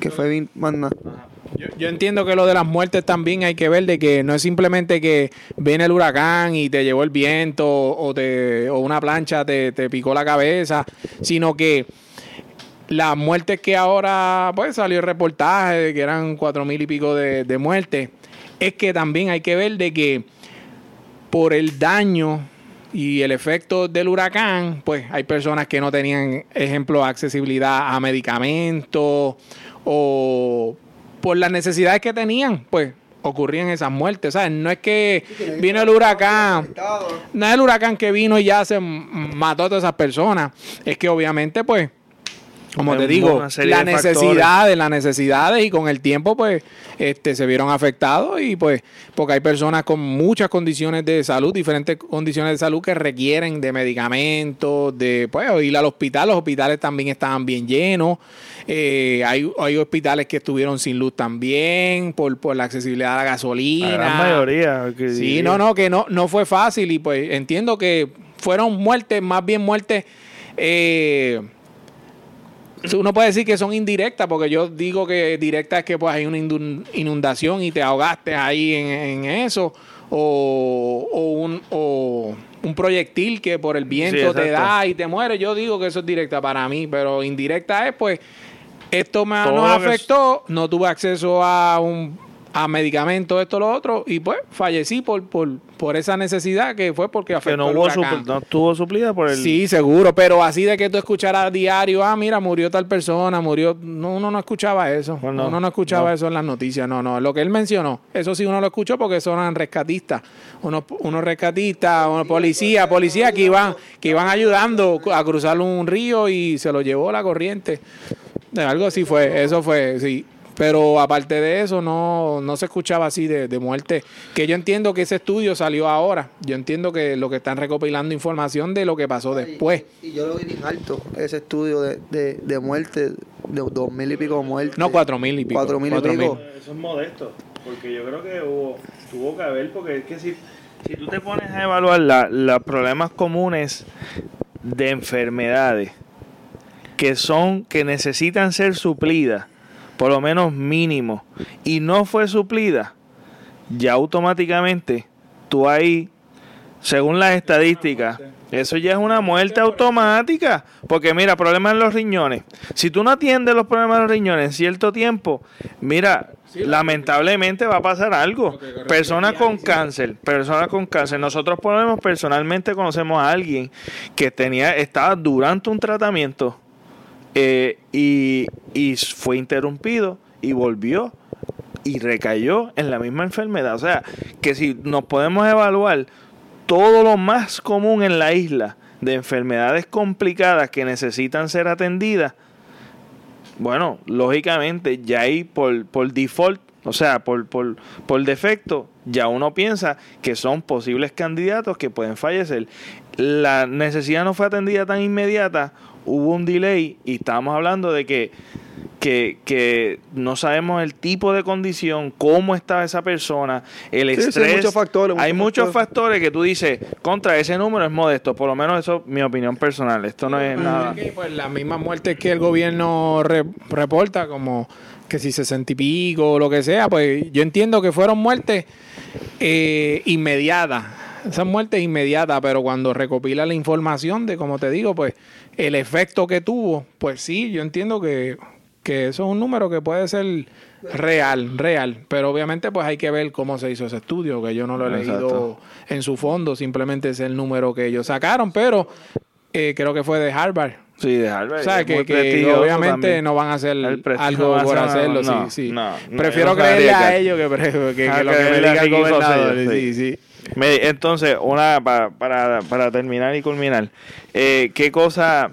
Que fue bien, más nada. Yo, yo entiendo que lo de las muertes también hay que ver de que no es simplemente que viene el huracán y te llevó el viento o, te, o una plancha te, te picó la cabeza, sino que las muertes que ahora pues salió el reportaje de que eran cuatro mil y pico de, de muertes, es que también hay que ver de que por el daño y el efecto del huracán, pues hay personas que no tenían, ejemplo, accesibilidad a medicamentos o por las necesidades que tenían, pues ocurrían esas muertes. ¿sabes? No es que vino el huracán, no es el huracán que vino y ya se mató a todas esas personas. Es que obviamente, pues, como te digo, las necesidades, las necesidades y con el tiempo, pues, este, se vieron afectados y pues, porque hay personas con muchas condiciones de salud, diferentes condiciones de salud que requieren de medicamentos, de, pues, ir al hospital. Los hospitales también estaban bien llenos. Eh, hay, hay hospitales que estuvieron sin luz también por, por la accesibilidad a la gasolina. La gran mayoría. que Sí, no, no, que no, no fue fácil y pues entiendo que fueron muertes, más bien muertes, eh, uno puede decir que son indirectas, porque yo digo que directa es que pues hay una inundación y te ahogaste ahí en, en eso, o, o un, o un proyectil que por el viento te da y te muere, yo digo que eso es directa para mí, pero indirecta es pues esto me, nos es- afectó, no tuve acceso a un a medicamentos, esto, lo otro, y pues fallecí por, por, por esa necesidad que fue porque afectó Que no, el hubo huracán. no estuvo suplida por el. Sí, seguro, pero así de que tú escucharas a diario, ah, mira, murió tal persona, murió. No, uno no escuchaba eso. Bueno, uno no escuchaba no. eso en las noticias. No, no. Lo que él mencionó, eso sí uno lo escuchó porque son rescatistas. Unos, unos rescatistas, unos policías, policías que iban, que iban ayudando a cruzar un río y se lo llevó la corriente. Algo así fue, eso fue, sí. Pero aparte de eso, no, no se escuchaba así de, de muerte. Que yo entiendo que ese estudio salió ahora. Yo entiendo que lo que están recopilando información de lo que pasó después. Y yo lo vi bien alto, ese estudio de, de, de muerte, de dos mil y pico muertes. No, cuatro mil y pico. Cuatro mil y Cuatro pico. mil. Eso es modesto, porque yo creo que hubo, tuvo que haber, porque es que si, si tú te pones a evaluar la- los problemas comunes de enfermedades que son, que necesitan ser suplidas, por lo menos mínimo, y no fue suplida, ya automáticamente tú ahí según las estadísticas, eso ya es una muerte automática. Porque mira, problemas en los riñones. Si tú no atiendes los problemas de los riñones en cierto tiempo, mira, lamentablemente va a pasar algo. Personas con cáncer, personas con cáncer. Nosotros ponemos personalmente conocemos a alguien que tenía, estaba durante un tratamiento eh, y, y fue interrumpido y volvió y recayó en la misma enfermedad. O sea, que si nos podemos evaluar todo lo más común en la isla de enfermedades complicadas que necesitan ser atendidas, bueno, lógicamente ya ahí por, por default, o sea, por, por, por defecto, ya uno piensa que son posibles candidatos que pueden fallecer. La necesidad no fue atendida tan inmediata, hubo un delay y estábamos hablando de que que, que no sabemos el tipo de condición, cómo está esa persona, el Sí, sí, estrés. hay muchos factores, Hay muchos factores que tú dices, contra ese número es modesto, por lo menos eso es mi opinión personal. Esto no es nada. Que, pues las mismas muertes que el gobierno re- reporta, como que si 60 y pico o lo que sea, pues yo entiendo que fueron muertes eh, inmediatas. Esas muertes inmediatas, pero cuando recopila la información de, como te digo, pues el efecto que tuvo, pues sí, yo entiendo que, que eso es un número que puede ser real, real. Pero obviamente pues hay que ver cómo se hizo ese estudio, que yo no lo he Exacto. leído en su fondo, simplemente es el número que ellos sacaron, pero eh, creo que fue de Harvard. Sí, de Harvard, O sea, es que, obviamente también. no van a hacer algo no por hacerlo, no, sí, sí. no, Prefiero creerle a ellos que, que- que Ah, lo que me diga el gobernador. Sí, sí. Entonces, una para, para, para terminar y culminar, eh, ¿qué cosa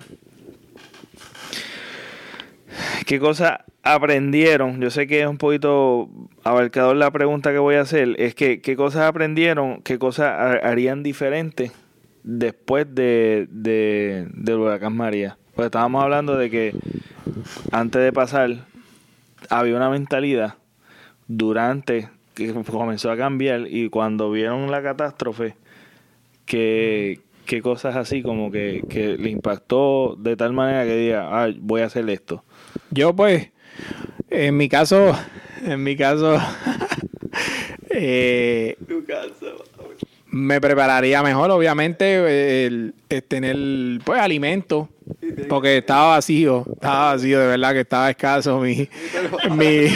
qué cosa aprendieron? Yo sé que es un poquito abarcador la pregunta que voy a hacer, es que qué cosas aprendieron, qué cosas ha- harían diferente después de, de del huracán María. Pues estábamos hablando de que antes de pasar había una mentalidad durante comenzó a cambiar y cuando vieron la catástrofe que, que cosas así como que, que le impactó de tal manera que diga ah, voy a hacer esto Yo pues, en mi caso, en mi caso, *laughs* eh, me prepararía mejor, obviamente, el, el tener pues alimento, porque estaba vacío, estaba vacío, de verdad que estaba escaso. Mi, mi,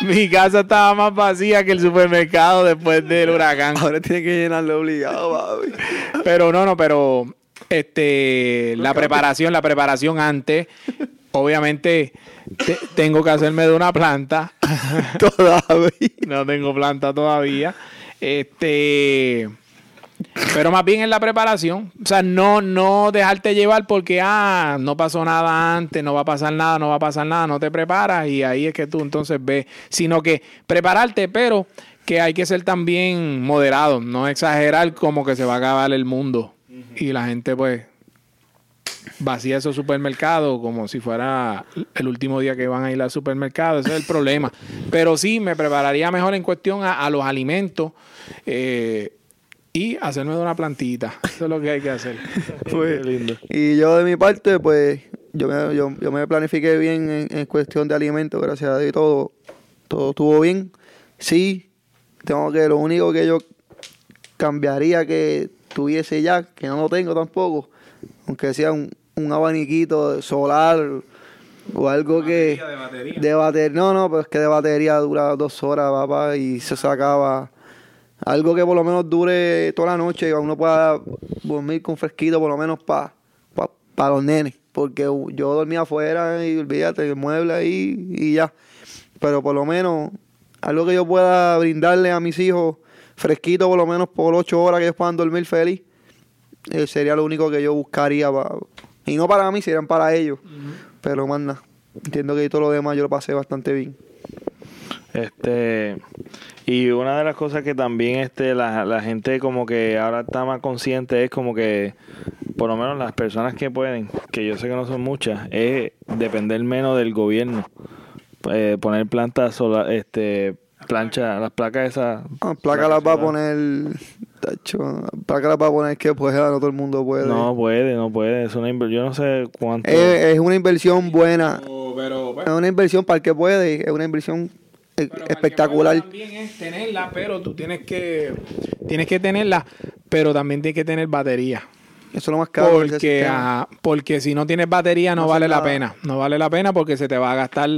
*laughs* mi casa estaba más vacía que el supermercado después del huracán. Ahora tiene que llenarlo obligado, papi. Pero no, no, pero este la preparación, la preparación antes, obviamente te- tengo que hacerme de una planta. *laughs* Todavía. no tengo planta todavía. Este pero más bien en la preparación, o sea, no no dejarte llevar porque ah, no pasó nada antes, no va a pasar nada, no va a pasar nada, no te preparas y ahí es que tú entonces ves, sino que prepararte, pero que hay que ser también moderado, no exagerar como que se va a acabar el mundo y la gente pues vacía esos supermercados como si fuera el último día que van a ir al supermercado. Ese es el problema. Pero sí, me prepararía mejor en cuestión a, a los alimentos eh, y hacerme de una plantita. Eso es lo que hay que hacer. *laughs* Pues, lindo. Y yo de mi parte, pues, yo me, yo, yo me planifiqué bien en, en cuestión de alimentos, gracias a Dios, todo, todo estuvo bien. Sí, tengo que, lo único que yo cambiaría que tuviese ya, que no lo tengo tampoco, aunque sea un, un abaniquito solar o algo que... de batería. De batería, no, no, pero es que de batería dura dos horas, papá, y se sacaba algo que por lo menos dure toda la noche y uno pueda dormir con fresquito, por lo menos para pa, los nenes, porque yo dormía afuera y olvídate, el mueble ahí y ya. Pero por lo menos algo que yo pueda brindarle a mis hijos fresquito, por lo menos por ocho horas que ellos puedan dormir feliz, eh, sería lo único que yo buscaría. pa- y no para mí, serían para ellos. Pero manda, entiendo que todo lo demás yo lo pasé bastante bien. Este, y una de las cosas que también este, la, la gente como que ahora está más consciente es como que, por lo menos las personas que pueden, que yo sé que no son muchas, es depender menos del gobierno. Eh, poner plantas solar, este, plancha, las placas esas. Ah, placa las va a poner. Tacho, placa las va a poner que pueda, no todo el mundo puede. No puede, no puede. Es una yo no sé cuánto. es, es una inversión buena. Pero, pues, Es una inversión para el que puede. Es una inversión Pero espectacular. También es tenerla, pero tú tienes que tienes que tenerla pero también tiene que tener batería. Eso es lo más caro. Porque, ah, porque si no tienes batería no, vale la pena. No vale la pena porque se te va a gastar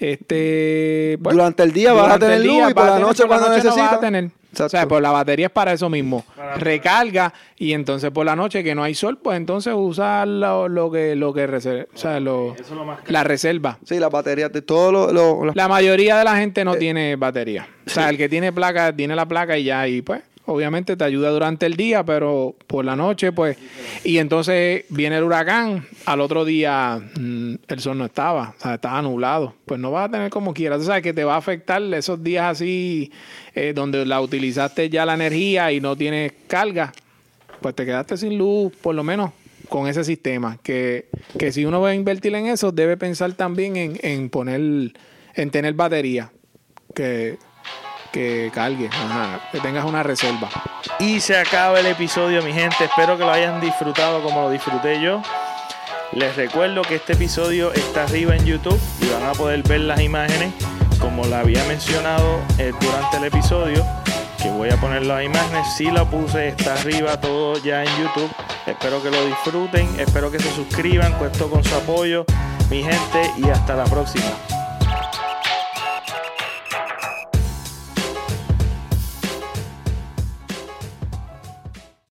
este Durante el día vas a durante tener el luz día y por la noche por la cuando noche no vas a necesitas. tener. O sea, pues la batería es para eso mismo. Recarga y entonces por la noche que no hay sol, pues entonces usa lo, lo que lo que reserva, o sea, lo- Eso es lo más caro. la reserva. Sí, las baterías de todos los... los- los- La mayoría de la gente Eh, no tiene batería. O sea, el que tiene placa, tiene la placa y ya, y pues, obviamente te ayuda durante el día, pero por la noche, pues. Y entonces viene el huracán, al otro día mm, el sol no estaba, o sea, estaba nublado. Pues no vas a tener como quieras. O sea, que te va a afectar esos días así, eh, donde la utilizaste ya la energía y no tienes carga, pues te quedaste sin luz, por lo menos con ese sistema. Que, que si uno va a invertir en eso, debe pensar también en, en poner, en tener batería que, que cargue, ajá, que tengas una reserva. Y se acaba el episodio, mi gente. Espero que lo hayan disfrutado como lo disfruté yo. Les recuerdo que este episodio está arriba en YouTube y van a poder ver las imágenes como la había mencionado eh, durante el episodio. Que voy a poner las imágenes. Si la puse, está arriba todo ya en YouTube. Espero que lo disfruten. Espero que se suscriban. Cuento con su apoyo, mi gente. Y hasta la próxima.